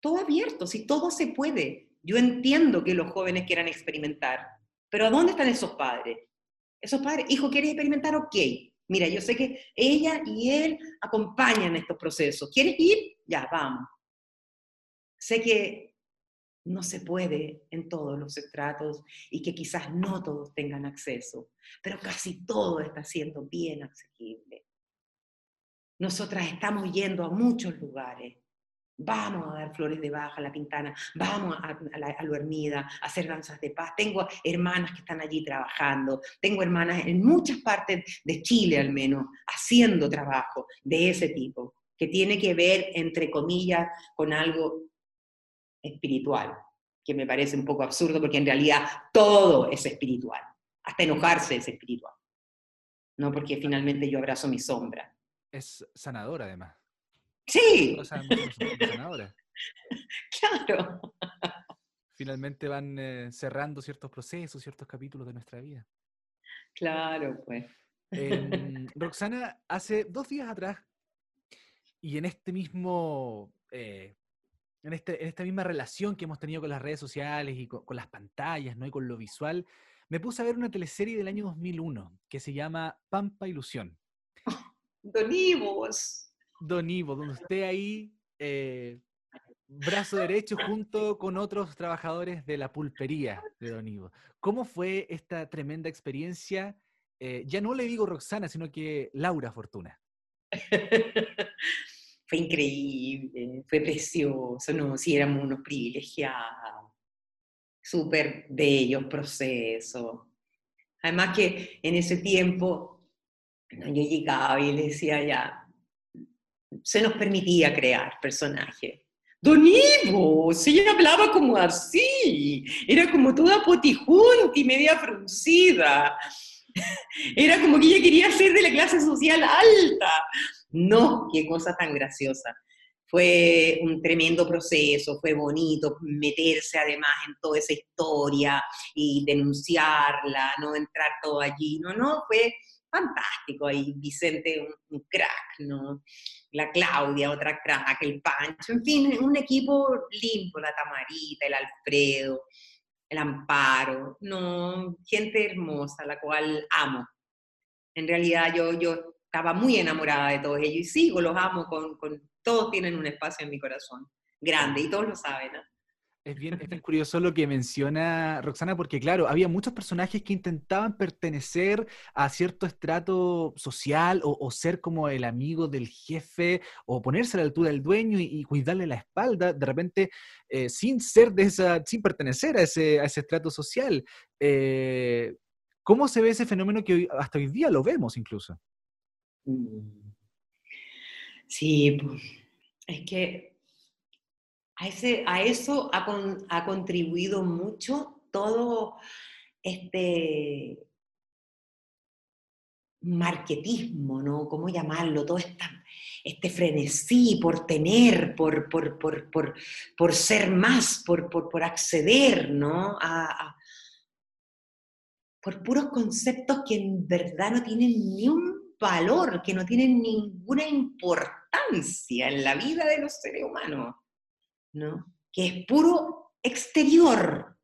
todo abierto, si todo se puede. Yo entiendo que los jóvenes quieran experimentar, pero ¿a dónde están esos padres? Esos padres, hijo, ¿quieres experimentar? Ok. Mira, yo sé que ella y él acompañan estos procesos. ¿Quieres ir? Ya, vamos. Sé que no se puede en todos los estratos y que quizás no todos tengan acceso, pero casi todo está siendo bien accesible. Nosotras estamos yendo a muchos lugares Vamos a dar flores de baja a la pintana, vamos a, la, a a hacer danzas de paz. Tengo hermanas que están allí trabajando, tengo hermanas en muchas partes de Chile al menos, haciendo trabajo de ese tipo, que tiene que ver, entre comillas, con algo espiritual, que me parece un poco absurdo porque en realidad todo es espiritual, hasta enojarse es espiritual, no porque finalmente yo abrazo mi sombra. Es sanador además. Sí. <laughs> claro. Finalmente van eh, cerrando ciertos procesos, ciertos capítulos de nuestra vida. Claro, pues. Em, <laughs> Roxana, hace dos días atrás, y en este mismo, eh, en, este, en esta misma relación que hemos tenido con las redes sociales y con, las pantallas, ¿no? Y con lo visual, me puse a ver una teleserie del año 2001 que se llama Pampa Ilusión. <laughs> Donivos. Don Ivo, donde usted ahí, eh, brazo derecho junto con otros trabajadores de la pulpería de Don Ivo. ¿Cómo fue esta tremenda experiencia? Eh, ya no le digo Roxana, sino que Laura Fortuna. <laughs> fue increíble, fue precioso, no, si éramos unos privilegiados, súper bellos procesos. Además que en ese tiempo yo llegaba y le decía ya, se nos permitía crear personajes. Don Ivo, si ella hablaba como así, era como toda potijunta y media fruncida. <laughs> Era como que ella quería ser de la clase social alta. No, qué cosa tan graciosa. Fue un tremendo proceso, fue bonito meterse además en toda esa historia y denunciarla, no entrar todo allí. No, no, fue fantástico ahí, Vicente, un, crack, ¿no? La Claudia, otra crack, el Pancho, en fin, un equipo limpio, la Tamarita, el Alfredo, el Amparo, no, gente hermosa, la cual amo. En realidad yo, yo estaba muy enamorada de todos ellos y sigo, los amo, con, con todos tienen un espacio en mi corazón, grande, y todos lo saben, ¿no? Es bien, curioso lo que menciona Roxana, porque claro, había muchos personajes que intentaban pertenecer a cierto estrato social o, ser como el amigo del jefe o ponerse a la altura del dueño y, cuidarle la espalda, de repente, eh, sin ser de esa, sin pertenecer a ese, a ese estrato social. Eh, ¿Cómo se ve ese fenómeno que hasta hoy día lo vemos incluso? Sí, pues, es que a, ese, a eso ha, contribuido mucho todo este marketismo, ¿no? ¿Cómo llamarlo? Todo este frenesí por tener, por, por, ser más, por, acceder, ¿no? por puros conceptos que en verdad no tienen ni un valor, que no tienen ninguna importancia en la vida de los seres humanos. Que es puro exterior.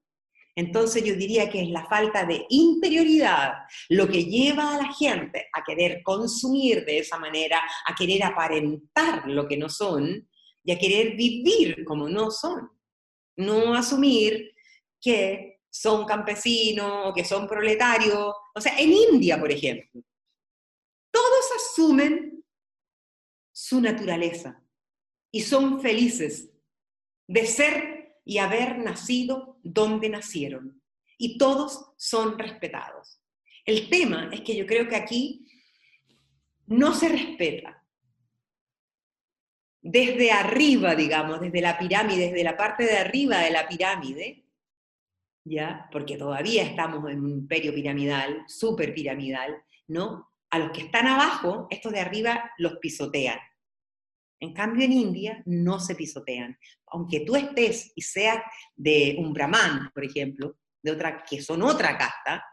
Entonces yo diría que es la falta de interioridad lo que lleva a la gente a querer consumir de esa manera, a querer aparentar lo que no son y a querer vivir como no son. No asumir que son campesinos o que son proletarios. O sea, en India, por ejemplo, asumen su naturaleza y son felices de ser y haber nacido donde nacieron. Y todos son respetados. El tema es que yo creo que aquí no se respeta. Desde arriba, digamos, desde la pirámide, desde la parte de arriba de la pirámide, ¿ya? Porque todavía estamos en un imperio piramidal, súper piramidal, ¿no? A los que están abajo, estos de arriba los pisotean. En cambio, en India no se pisotean. Aunque tú estés y seas de un brahman, por ejemplo, de otra, que son otra casta,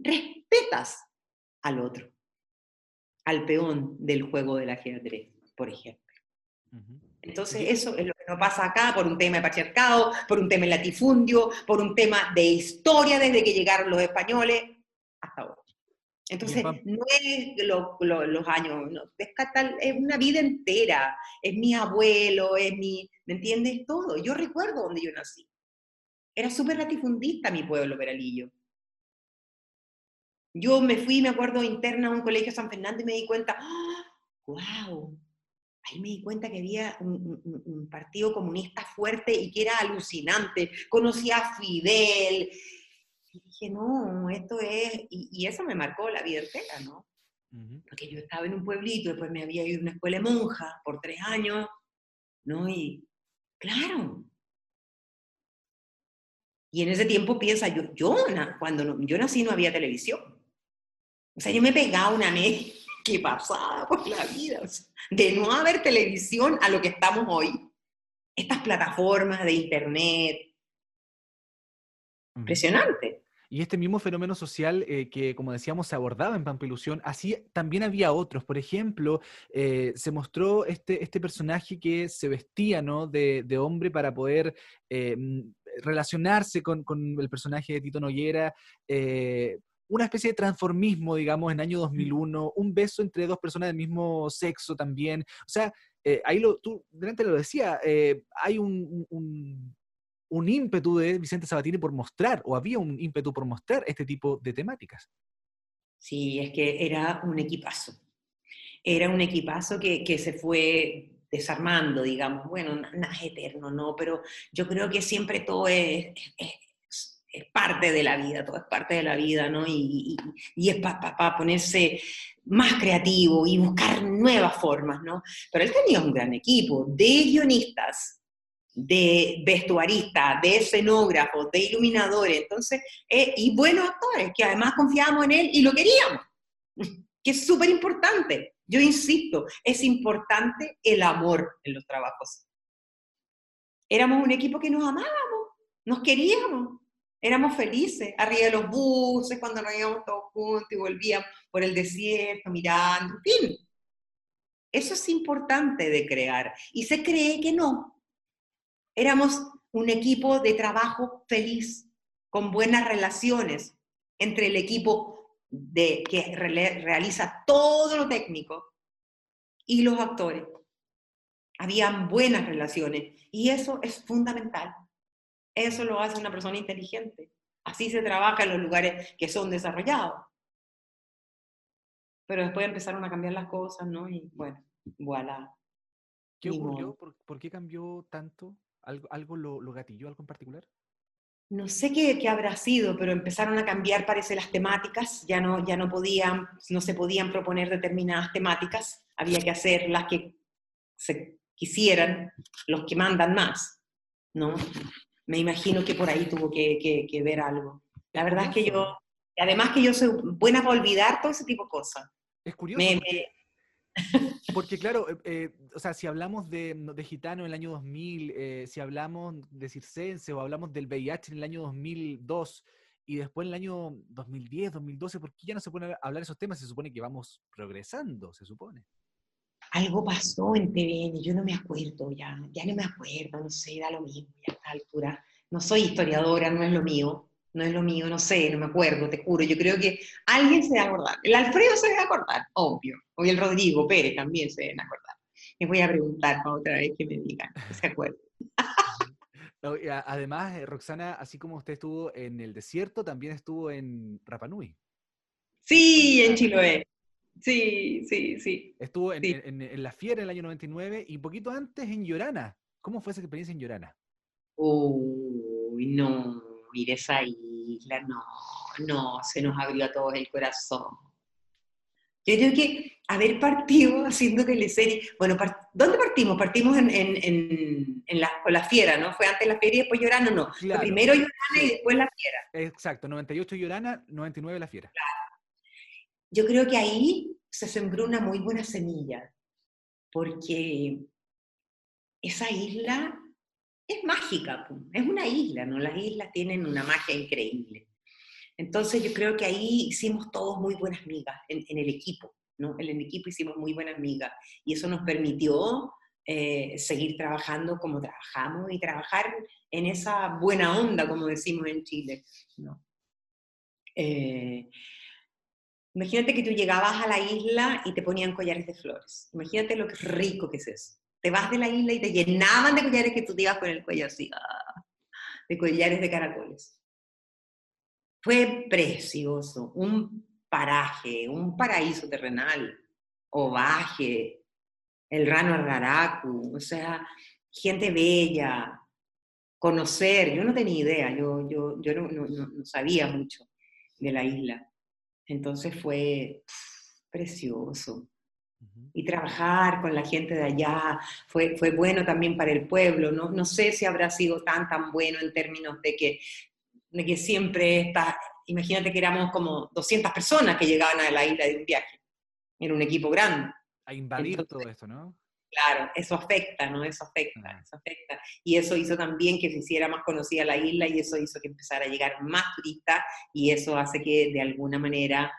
respetas al otro, al peón del juego del ajedrez, por ejemplo. Entonces, eso es lo que nos pasa acá por un tema de patriarcado, por un tema de latifundio, por un tema de historia desde que llegaron los españoles hasta ahora. Entonces, no es los años, no, es, es, una vida entera, es mi abuelo, es mi, ¿me entiendes? Todo. Yo recuerdo donde yo nací. Era súper latifundista mi pueblo, Peralillo. Yo me fui, me acuerdo, interna a un colegio San Fernando y me di cuenta, ¡wow! ¡Ah! Ahí me di cuenta que había un, partido comunista fuerte y que era alucinante. Conocía a Fidel. Y dije, no, esto es... Y, eso me marcó la vida entera, ¿no? Porque yo estaba en un pueblito, después me había ido a una escuela monja por tres años, ¿no? Y claro, y en ese tiempo piensa, yo, yo cuando yo nací no había televisión. O sea, yo me pegaba una mes <laughs> que pasaba por la vida. de no haber televisión a lo que estamos hoy. Estas plataformas de internet. Impresionante. Y este mismo fenómeno social eh, que, como decíamos, se abordaba en Pampilusión, así también había otros. Por ejemplo, eh, se mostró este, este personaje que se vestía ¿no? de, de hombre para poder eh, relacionarse con, con, el personaje de Tito Noguera una especie de transformismo, digamos, en año 2001, un beso entre dos personas del mismo sexo también. O sea, eh, ahí lo, tú delante lo decía, eh, hay un, un, ímpetu de Vicente Sabatini por mostrar, o había un ímpetu por mostrar este tipo de temáticas. Sí, es que era un equipazo. Era un equipazo que, se fue desarmando, digamos, bueno, nada eterno, ¿no? Pero yo creo que siempre todo es, es parte de la vida, todo es parte de la vida, ¿no? Y, es para ponerse más creativo y buscar nuevas formas, ¿no? Pero él tenía un gran equipo de guionistas, de vestuaristas, de escenógrafos, de iluminadores, entonces, eh, y buenos actores, que además confiábamos en él y lo queríamos, <laughs> que es súper importante. Yo insisto, es importante el amor en los trabajos. Éramos un equipo que nos amábamos, nos queríamos, éramos felices, arriba de los buses, cuando nos íbamos todos juntos y volvíamos por el desierto, mirando, fin. Eso es importante de crear. Y se cree que no. Éramos un equipo de trabajo feliz, con buenas relaciones entre el equipo de, que realiza todo lo técnico y los actores. Habían buenas relaciones y eso es fundamental. Eso lo hace una persona inteligente. Así se trabaja en los lugares que son desarrollados. Pero después empezaron a cambiar las cosas, ¿no? Y bueno, voilà. ¿Qué ocurrió? ¿Por, qué cambió tanto? ¿Algo, algo lo, lo, gatilló, algo en particular? No sé qué, qué, habrá sido, pero empezaron a cambiar, parece, las temáticas. Ya no, ya no podían, no se podían proponer determinadas temáticas. Había que hacer las que se quisieran, los que mandan más, ¿no? me imagino que por ahí tuvo que, ver algo. La verdad es que yo, además que yo soy buena para olvidar todo ese tipo de cosas. Es curioso. Porque, claro, eh, eh, o sea, si hablamos de, gitano en el año 2000, eh, si hablamos de circense o hablamos del VIH en el año 2002 y después en el año 2010, 2012, ¿por qué ya no se pueden hablar esos temas? Se supone que vamos progresando, se supone algo pasó en TVN, yo no me acuerdo ya, ya no me acuerdo, no sé, da lo mismo ya a esta altura. No soy historiadora, no es lo mío, no es lo mío, no sé, no me acuerdo, te juro. Yo creo que alguien se va a acordar. El Alfredo se va a acordar, obvio. O el Rodrigo Pérez también se deben acordar. Les voy a preguntar para otra vez que me digan, se acuerden. <laughs> además, eh, Roxana, así como usted estuvo en el desierto, también estuvo en Rapanui. Sí, en Chiloé. Sí, sí, sí. Estuvo en, Sí. en- en La Fiera en el año 99 y poquito antes en Llorana. ¿Cómo fue esa experiencia en Llorana? Uy, no, ir a esa isla, no, no, se nos abrió a todos el corazón. Yo creo que haber partido <laughs> haciendo teleserie, bueno, ¿dónde partimos? Partimos en, en, en, en la, con la fiera, ¿no? Fue antes la fiera y después Llorana, no. Claro. primero Llorana y después la fiera. Exacto, 98 Llorana, 99 La Fiera. Yo creo que ahí se sembró una muy buena semilla, porque esa isla es mágica, es una isla, ¿no? Las islas tienen una magia increíble. Entonces yo creo que ahí hicimos todos muy buenas migas en, el equipo, ¿no? En el equipo hicimos muy buenas migas y eso nos permitió eh, seguir trabajando como trabajamos y trabajar en esa buena onda, como decimos en Chile. Eh, Imagínate que tú llegabas a la isla y te ponían collares de flores. Imagínate lo rico que es eso. Te vas de la isla y te llenaban de collares que tú te ibas con el cuello así, ah, de collares de caracoles. Fue precioso, un paraje, un paraíso terrenal, ovaje, el rano arraracu, o sea, gente bella, conocer, yo no tenía idea, yo, yo, yo no, no- no- sabía mucho de la isla. Entonces fue precioso. Y trabajar con la gente de allá fue, fue bueno también para el pueblo. No, no sé si habrá sido tan, tan bueno en términos de que, de que siempre está, imagínate que éramos como 200 personas que llegaban a la isla de un viaje. Era un equipo grande. A invadir Entonces- todo esto, ¿no? Claro, eso afecta, ¿no? Eso afecta, eso afecta. Y eso hizo también que se hiciera más conocida la isla y eso hizo que empezara a llegar más turistas y eso hace que de alguna manera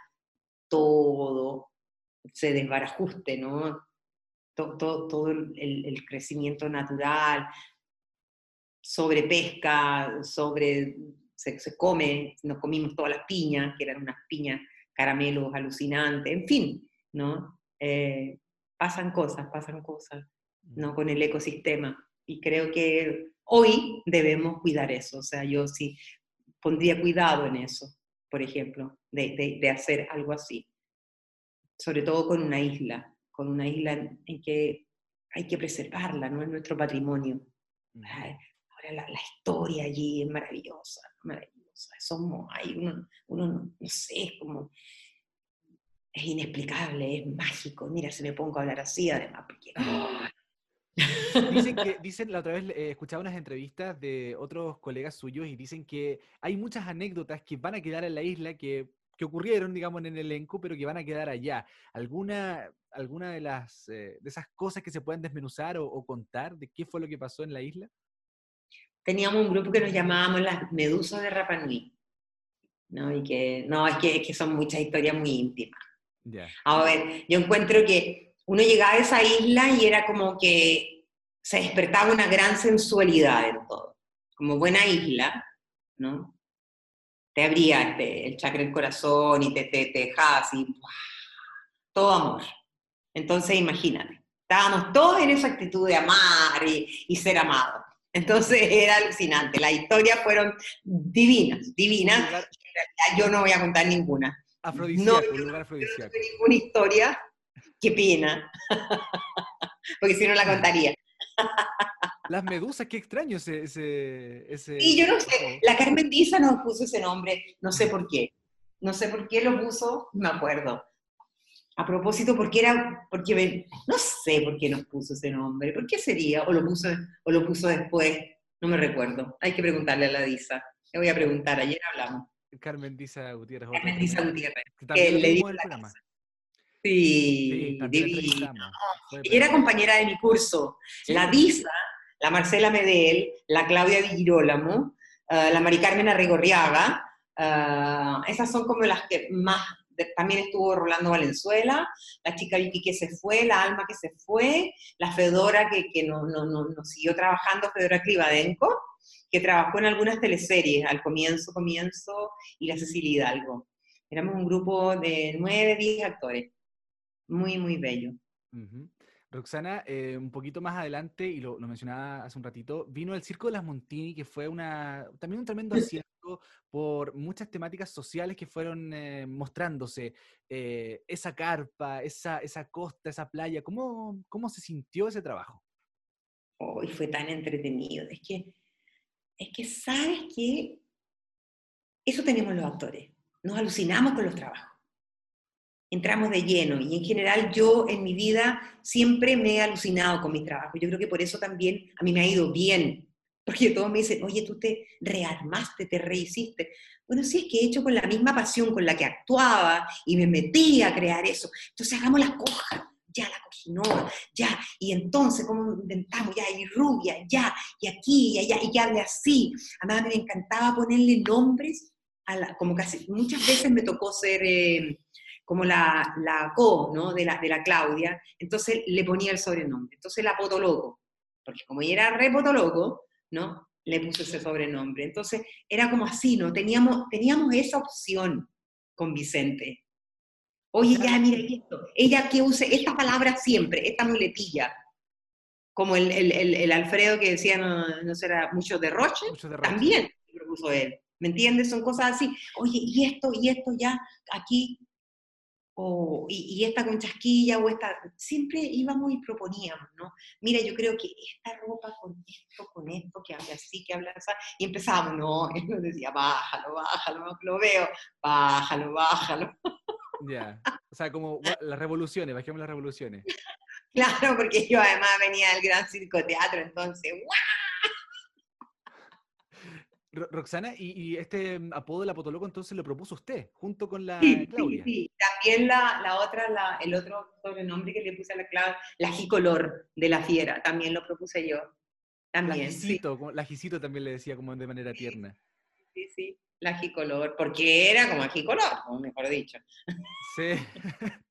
todo se desbarajuste, ¿no? To- to- todo el, el crecimiento natural, sobre pesca, sobre, se, se come, nos comimos todas las piñas, que eran unas piñas caramelos alucinantes, en fin, ¿no? Eh, pasan cosas, pasan cosas, ¿no? Con el ecosistema. Y creo que hoy debemos cuidar eso. O sea, yo sí pondría cuidado en eso, por ejemplo, de, de- de hacer algo así. Sobre todo con una isla, con una isla en, en que hay que preservarla, ¿no? Es nuestro patrimonio. Ay, ahora la, la historia allí es maravillosa, maravillosa. Somos, hay uno, uno no, no sé, es como, es inexplicable, es mágico. Mira, se me pongo a hablar así además, porque... Dicen que, dicen, la otra vez eh, escuchaba unas entrevistas de otros colegas suyos y dicen que hay muchas anécdotas que van a quedar en la isla que, que ocurrieron, digamos, en el elenco, pero que van a quedar allá. ¿Alguna, alguna de, las, eh, de esas cosas que se pueden desmenuzar o, o contar de qué fue lo que pasó en la isla? Teníamos un grupo que nos llamábamos las medusas de Rapa Nui, ¿no? Y que, no, es que, es que son muchas historias muy íntimas. Ya. A ver, yo encuentro que uno llegaba a esa isla y era como que se despertaba una gran sensualidad en todo. Como buena isla, ¿no? Te abría este, el chakra del corazón y te, te, te dejaba así, ¡buah! todo amor. Entonces imagínate, estábamos todos en esa actitud de amar y, y ser amados. Entonces <laughs> era alucinante, las historias fueron divinas, divinas. Yo no voy a contar ninguna. afrodisíaco, no- lugar no afrodisíaco. tuve ninguna historia, qué pena, <laughs> porque si no la contaría. <laughs> Las medusas, qué extraño ese... ese, ese Y yo no sé, la Carmen Diza nos puso ese nombre, no sé por qué. No sé por qué lo puso, no me acuerdo. A propósito, porque era, porque no sé por qué nos puso ese nombre, ¿por qué sería? O lo puso, o lo puso después, no me recuerdo. Hay que preguntarle a la Diza. Le voy a preguntar, ayer hablamos. Carmen Diza Gutiérrez. Carmen Diza Gutiérrez. que también que lo le dijo el programa. Sí, Sí, divina. Ella era compañera de mi curso. Sí. La Disa, la Marcela Medel, la Claudia Di Girolamo, eh, la Mari Carmen Arrigorriaga, eh, esas son como las que más, también estuvo Rolando Valenzuela, la chica Vicky que se fue, la Alma que se fue, la Fedora que, que no, no, no, siguió trabajando, Fedora Clivadenco, que trabajó en algunas teleseries al comienzo, comienzo, y la Cecilia Hidalgo. Éramos un grupo de nueve, diez actores. Muy, muy bello. Roxana, eh, un poquito más adelante, y lo, lo mencionaba hace un ratito, vino el Circo de las Montini, que fue una, también un tremendo acierto por muchas temáticas sociales que fueron eh, mostrándose. Eh, esa carpa, esa, esa costa, esa playa, ¿cómo, ¿cómo se sintió ese trabajo? Hoy fue tan entretenido. Es que, es que sabes que eso tenemos los actores. Nos alucinamos con los trabajos. Entramos de lleno y en general yo en mi vida siempre me he alucinado con mis trabajos. Yo creo que por eso también a mí me ha ido bien. Porque todos me dicen, oye, tú te rearmaste, te rehiciste. Bueno, sí, es que he hecho con la misma pasión con la que actuaba y me metí a crear eso. Entonces hagamos las cosas ya la cojinova, ya, y entonces, ¿cómo inventamos? Ya, y rubia, ya, y aquí, y allá, y ya de así. Además, me encantaba ponerle nombres, a la, como casi, muchas veces me tocó ser eh, como la, la co, ¿no? De la, de la Claudia, entonces le ponía el sobrenombre. Entonces la Potoloco, porque como ella era re Potoloco, ¿no? Le puse ese sobrenombre. Entonces era como así, ¿no? Teníamos, teníamos esa opción con Vicente. Oye, ya, mira esto. Ella que use esta palabra siempre, esta muletilla. Como el, el, el, Alfredo que decía, no, no será mucho derroche, mucho derroche. también propuso él. ¿Me entiendes? Son cosas así. Oye, y esto, y esto ya, aquí, o, y, y, esta con chasquilla, o esta, siempre íbamos y proponíamos, ¿no? Mira, yo creo que esta ropa con esto, con esto, que habla así, que habla así, y empezábamos, no, <laughs> él nos decía, bájalo, bájalo, lo veo, bájalo, bájalo. Ya, o sea, como las revoluciones, bajemos las revoluciones. <laughs> Claro, porque yo además venía del gran circo teatro, entonces, Roxana, y, este mm, apodo de la Potoloco entonces lo propuso usted, junto con la sí, Claudia. Sí, sí, también la, la otra, la, el otro sobrenombre que le puse a la Claudia, la Gicolor de la fiera, también lo propuse yo. También, la Gisito, la Gisito también le decía como de manera tierna. Sí, sí la agicolor, porque era como agicolor, mejor dicho. Sí. <laughs>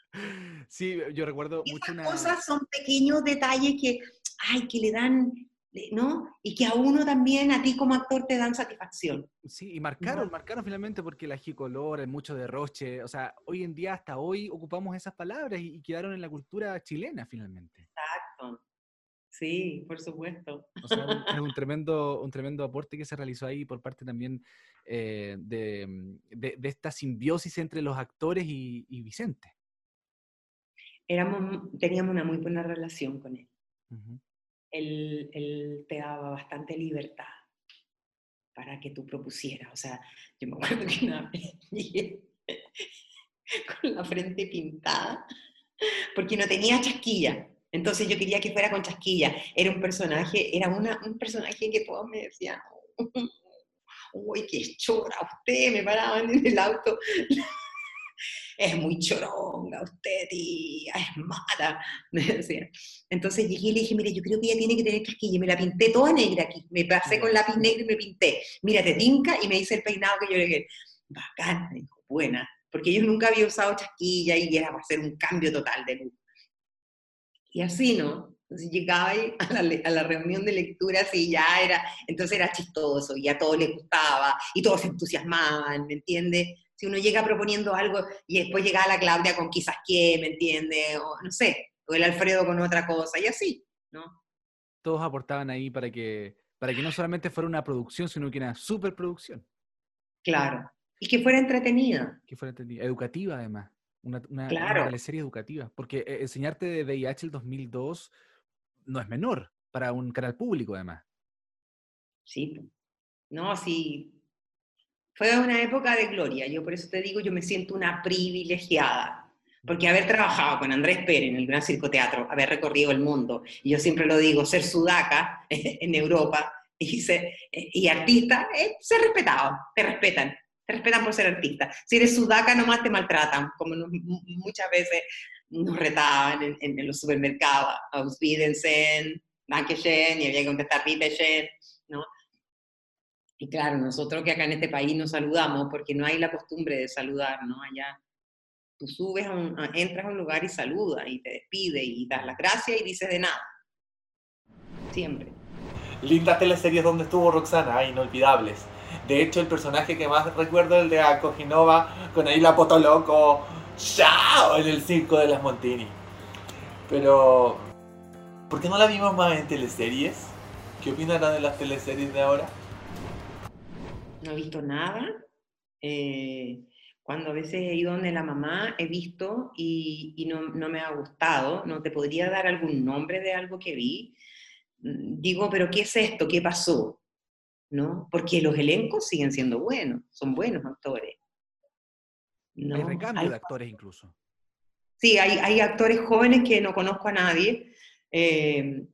Sí, yo recuerdo mucho una... cosas son pequeños detalles que, ay, que le dan, ¿no? Y que a uno también, a ti como actor, te dan satisfacción. Sí, y marcaron, marcaron finalmente porque la agicolor, el mucho derroche, o sea, hoy en día, hasta hoy, ocupamos esas palabras y, y quedaron en la cultura chilena finalmente. Exacto. Sí, por supuesto. O sea, es un tremendo, un tremendo aporte que se realizó ahí por parte también eh, mm, de, de, esta simbiosis entre los actores y, Vicente. Éramos, teníamos una muy buena relación con él. Él. él. te daba bastante libertad para que tú propusieras. O sea, yo me acuerdo que una vez <laughs> con la frente pintada porque no tenía chasquilla. Entonces yo quería que fuera con chasquilla. Era un personaje, era una, un personaje que todos me decían, <laughs> uy, qué chora usted, me paraban en el auto. <laughs> <laughs> es muy choronga usted, tía, es mala, <laughs> me decían. Entonces llegué y le dije, mire, yo creo que ella tiene que tener chasquilla. Y me la pinté toda negra aquí. Me pasé con lápiz negro y me pinté. Mira, te tinca y me hice el peinado que yo le dije, bacán, me dijo, buena. Porque yo nunca había usado chasquilla y era para hacer un cambio total de look. Y así, ¿no? Entonces llegaba <laughs> a la, a la, reunión de lecturas y ya era, entonces era chistoso y a todos les gustaba y todos se entusiasmaban, ¿me entiende? Si uno llega proponiendo algo y después llegaba la Claudia con quizás qué, ¿me entiende? O no sé, o el Alfredo con otra cosa y así, ¿no? Todos aportaban ahí para que, para que no solamente fuera una producción, sino que una superproducción. Claro, y que fuera entretenida. Que fuera entretenida, educativa además. Una, una, claro. educativa. Porque eh, enseñarte de VIH el 2002 no es menor para un canal público, además. Sí. No, sí. Fue una época de gloria. Yo por eso te digo, yo me siento una privilegiada. Porque haber trabajado con Andrés Pérez en el Gran Circo Teatro, haber recorrido el mundo, y yo siempre lo digo, ser sudaca <laughs> en Europa y, ser, y artista, eh, ser respetado, te respetan te respetan por ser artista. Si eres sudaca, nomás te maltratan, como muchas veces nos retaban en, los supermercados, ausvídense, dankeschön, y había que contestar bitteschön, ¿no? Y claro, nosotros que acá en este país nos saludamos, porque no hay la costumbre de saludar, ¿no? Allá tú subes, a entras a un lugar y saludas, y te despides, y das las gracias y dices de nada. Siempre. Lindas teleseries donde estuvo Roxana, inolvidables. De hecho, el personaje que más recuerdo es el de Akojinova con ahí la Potoloco. ¡Chao! En el circo de las Montini. Pero. ¿Por qué no la vimos más en teleseries? ¿Qué opinarán de las teleseries de ahora? No he visto nada. Eh, cuando a veces he ido donde la mamá, he visto y, y no, no, me ha gustado. No te podría dar algún nombre de algo que vi. Mm, digo, pero ¿qué es esto? ¿Qué pasó? ¿No? Porque los elencos siguen siendo buenos, son buenos actores. ¿no? Hay recambio de actores incluso. Sí, hay, hay, actores jóvenes que no conozco a nadie, eh,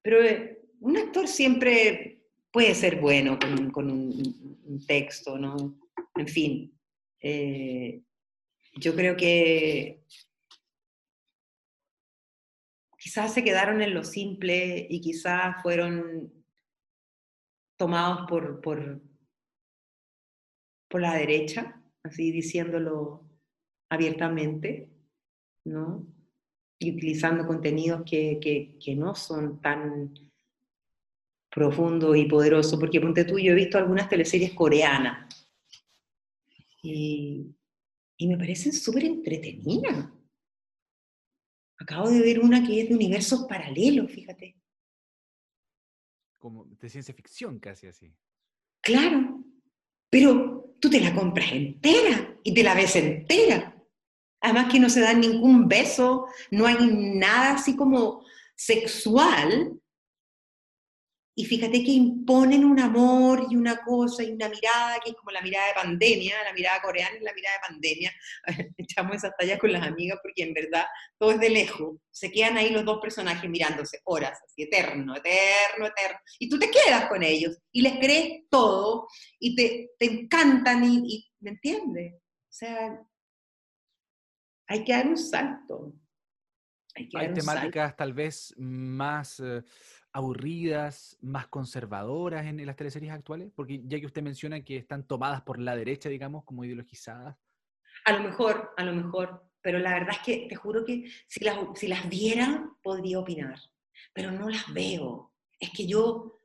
pero eh, un actor siempre puede ser bueno con, un, texto, ¿no? En fin, eh, yo creo que quizás se quedaron en lo simple y quizás fueron tomados por, por, por la derecha, así diciéndolo abiertamente, ¿no? Y utilizando contenidos que, que no son tan profundos y poderosos, porque ponte tú, yo he visto algunas teleseries coreanas y, y me parecen súper entretenidas. Acabo de ver una que es de universos paralelos, fíjate. Como de ciencia ficción casi así. Claro, pero tú te la compras entera y te la ves entera. Además que no se da ningún beso, no hay nada así como sexual, y fíjate que imponen un amor y una cosa y una mirada que es como la mirada de pandemia, la mirada coreana es la mirada de pandemia. <laughs> Echamos esas tallas con las amigas porque en verdad todo es de lejos. Se quedan ahí los dos personajes mirándose horas, así eterno, eterno, eterno. Y tú te quedas con ellos y les crees todo y te, te encantan y, ¿me entiendes? O sea, hay que dar un salto. Hay, hay temáticas tal vez más... Eh, aburridas, más conservadoras en, las teleseries actuales? Porque ya que usted menciona que están tomadas por la derecha, digamos, como ideologizadas. A lo mejor, a lo mejor, pero la verdad es que te juro que si las, si las viera podría opinar, pero no las veo. Es que yo,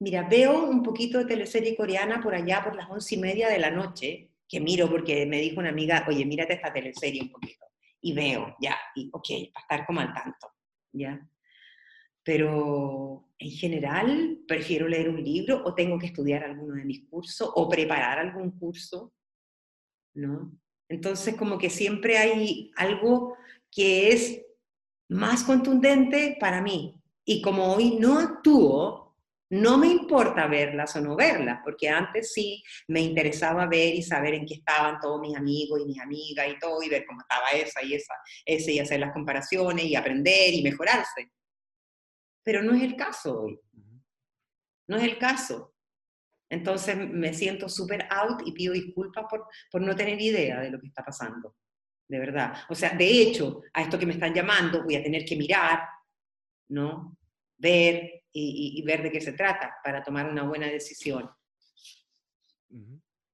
mira, veo un poquito de teleserie coreana por allá por las once y media de la noche, que miro porque me dijo una amiga, oye, mírate esta teleserie un poquito. Y veo, ya, y ok, para estar como al tanto, ¿ya? Pero en general prefiero leer un libro o tengo que estudiar alguno de mis cursos o preparar algún curso, ¿no? Entonces como que siempre hay algo que es más contundente para mí. Y como hoy no actúo, no me importa verlas o no verlas, porque antes sí me interesaba ver y saber en qué estaban todos mis amigos y mis amigas y todo, y ver cómo estaba esa y esa, ese y hacer las comparaciones y aprender y mejorarse pero no es el caso hoy. No es el caso. Entonces me siento súper out y pido disculpas por, por no tener idea de lo que está pasando, de verdad. O sea, de hecho, a esto que me están llamando voy a tener que mirar, ¿no? Ver y, ver de qué se trata para tomar una buena decisión.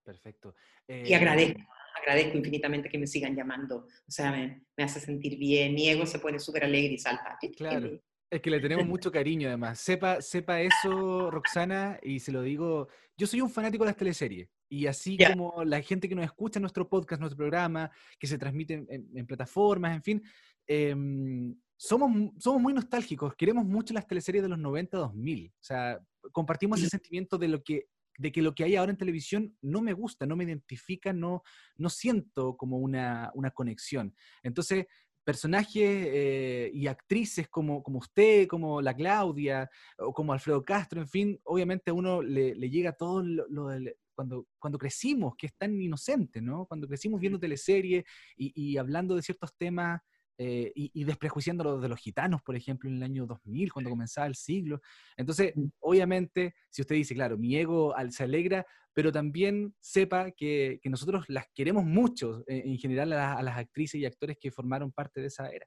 Perfecto. y agradezco, agradezco infinitamente que me sigan llamando. O sea, me, me hace sentir bien, mi ego se pone súper alegre y salta. Claro. Es que le tenemos <laughs> mucho cariño, además. Sepa, sepa eso, Roxana, y se lo digo. Yo soy un fanático de las teleseries. Y así como la gente que nos escucha en nuestro podcast, nuestro programa, que se transmite en, plataformas, en fin, em, somos, somos muy nostálgicos. Queremos mucho las teleseries de los 90, 2000. O sea, compartimos ese sentimiento de lo que de que lo que hay ahora en televisión no me gusta, no me identifica, no, no siento como una, una conexión. Entonces, personajes eh, y actrices como, como usted, como la Claudia, o como Alfredo Castro, en fin, obviamente a uno le, llega todo lo, cuando, cuando crecimos, que es tan inocente, ¿no? Cuando crecimos viendo teleseries y, y hablando de ciertos temas eh, y, desprejuiciando lo de los gitanos, por ejemplo, en el año 2000, cuando comenzaba el siglo. Entonces, obviamente, si usted dice, claro, mi ego se alegra, pero también sepa que, nosotros las queremos mucho, eh, en general, a, las actrices y actores que formaron parte de esa era.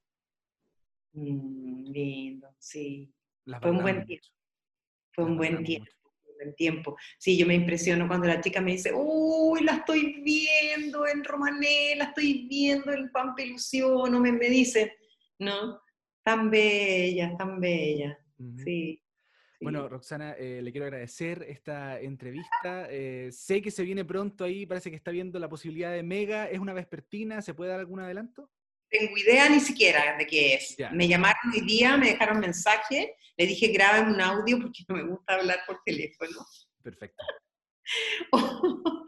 Mm, lindo, sí. Fue un buen tiempo. Fue un buen tiempo tiempo. Sí, yo me impresiono cuando la chica me dice, uy, la estoy viendo en Romané, la estoy viendo en Pampelución, o me, me dice, ¿no? Tan bella, tan bella. sí. Bueno, Roxana, eh, le quiero agradecer esta entrevista. Eh, sé que se viene pronto ahí, parece que está viendo la posibilidad de Mega. ¿Es una vespertina? ¿Se puede dar algún adelanto? Tengo idea ni siquiera de qué es. Me llamaron hoy día, me dejaron mensaje, le dije graben un audio porque no me gusta hablar por teléfono. Perfecto. <laughs>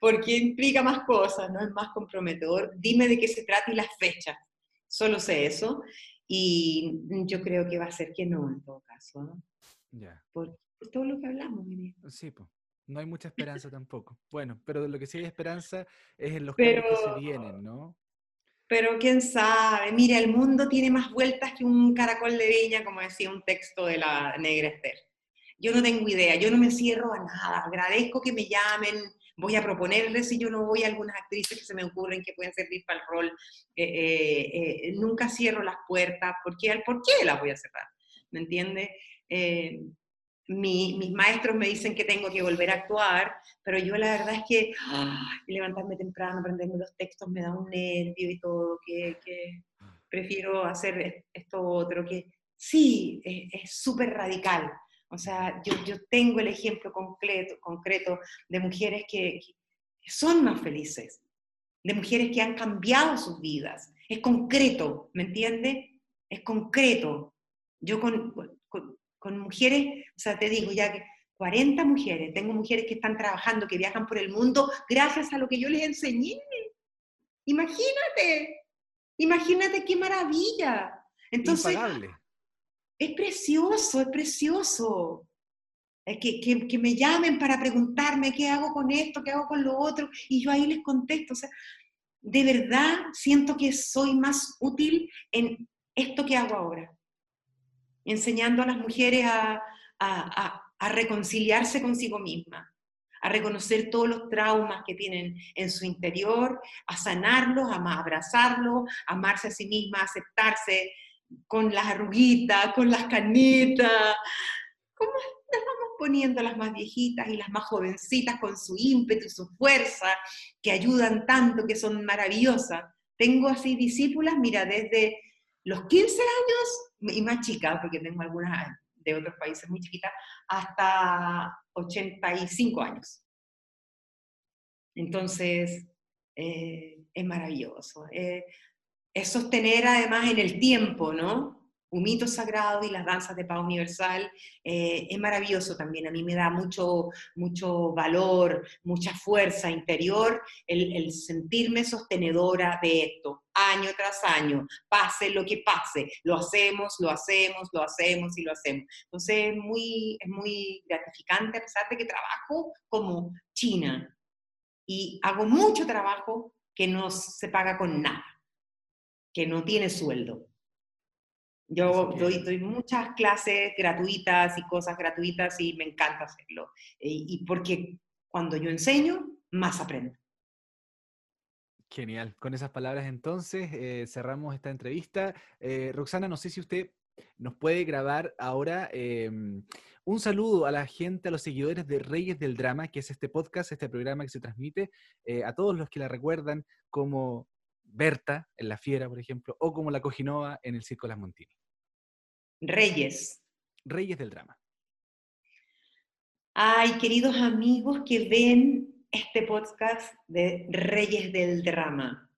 porque implica más cosas, no es más comprometedor. Dime de qué se trata y las fechas. Solo sé eso. Y yo creo que va a ser que no, en todo caso. ¿no? Ya. Por, por todo lo que hablamos. Mimi. Sí, pues. No hay mucha esperanza tampoco. Bueno, pero de lo que sí hay esperanza es en los Pero- que se vienen, ¿no? Pero quién sabe, mira, el mundo tiene más vueltas que un caracol de viña, como decía un texto de la negra Esther. Yo no tengo idea, yo no me cierro a nada, agradezco que me llamen, voy a proponerles si yo no voy a algunas actrices que se me ocurren que pueden servir para el rol, Eh, eh, eh, nunca cierro las puertas, porque ¿por qué las voy a cerrar? ¿Me entiende? Mi- mis maestros me dicen que tengo que volver a actuar, pero yo la verdad es que ay, levantarme temprano, aprenderme los textos me da un nervio y todo, que, que prefiero hacer es- esto otro, que sí, es súper radical. O sea, yo, yo tengo el ejemplo concreto, concreto de mujeres que, que son más felices, de mujeres que han cambiado sus vidas. Es concreto, ¿me entiende? Es concreto. Yo con, con, mujeres, o sea, te digo ya que 40 mujeres, tengo mujeres que están trabajando, que viajan por el mundo gracias a lo que yo les enseñé. Imagínate, imagínate qué maravilla. Entonces, Impagable. es precioso, es precioso. Que, que, que me llamen para preguntarme qué hago con esto, qué hago con lo otro, y yo ahí les contesto. O sea, de verdad siento que soy más útil en esto que hago ahora, enseñando a las mujeres a, reconciliarse consigo mismas, a reconocer todos los traumas que tienen en su interior, a sanarlos, a abrazarlos, a amarse a sí misma, a aceptarse con las arruguitas, con las canitas, ¿cómo las vamos poniendo las más viejitas y las más jovencitas con su ímpetu su fuerza, que ayudan tanto, que son maravillosas? Tengo así discípulas, mira, desde los 15 años, y más chicas, porque tengo algunas de otros países muy chiquitas, hasta 85 años. Entonces, eh, es maravilloso. Eh, es sostener además en el tiempo, ¿no? Un mito sagrado y las danzas de paz universal eh, es maravilloso también. A mí me da mucho, mucho valor, mucha fuerza interior el, sentirme sostenedora de esto, año tras año, pase lo que pase, lo hacemos, lo hacemos, lo hacemos y lo hacemos. Entonces es muy, es muy gratificante a pesar de que trabajo como China y hago mucho trabajo que no se paga con nada que no tiene sueldo. Yo doy, doy muchas clases gratuitas y cosas gratuitas y me encanta hacerlo. Eh, y porque cuando yo enseño, más aprendo. Genial. Con esas palabras entonces eh, cerramos esta entrevista. Eh, Roxana, no sé si usted nos puede grabar ahora em, un saludo a la gente, a los seguidores de Reyes del Drama, que es este podcast, este programa que se transmite, a todos los que la recuerdan como Berta en La Fiera, por ejemplo, o como la Cojinova en el Circo Las Montini. Reyes. Reyes del Drama. Ay, queridos amigos que ven este podcast de Reyes del Drama.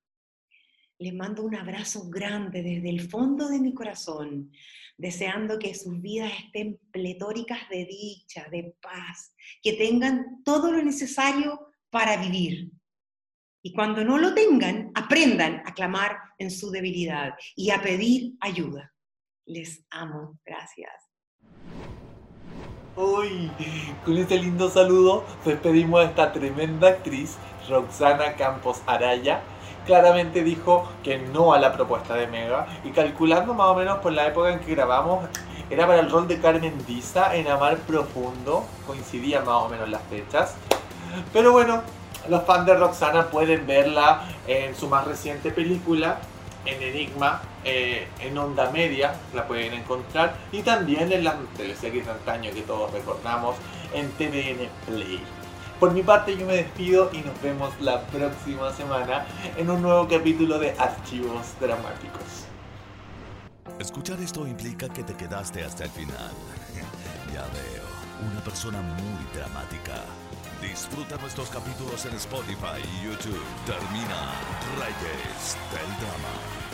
Les mando un abrazo grande desde el fondo de mi corazón, deseando que sus vidas estén pletóricas de dicha, de paz, que tengan todo lo necesario para vivir. Y cuando no lo tengan, aprendan a clamar en su debilidad y a pedir ayuda. Les amo. Gracias. Uy, con este lindo saludo despedimos a esta tremenda actriz, Roxana Campos Araya. Claramente dijo que no a la propuesta de Mega y calculando más o menos por la época en que grabamos, era para el rol de Carmen Diza en Amar Profundo, coincidían más o menos las fechas. Pero bueno, los fans de Roxana pueden verla en su más reciente película, en Enigma, eh, en Onda Media, la pueden encontrar, y también en las teleseries de antaño que todos recordamos en TVN Play. Por mi parte yo me despido y nos vemos la próxima semana en un nuevo capítulo de Archivos Dramáticos. Escuchar esto implica que te quedaste hasta el final. <laughs> Ya veo, una persona muy dramática. Disfruta nuestros capítulos en Spotify y YouTube. Termina Reyes del Drama.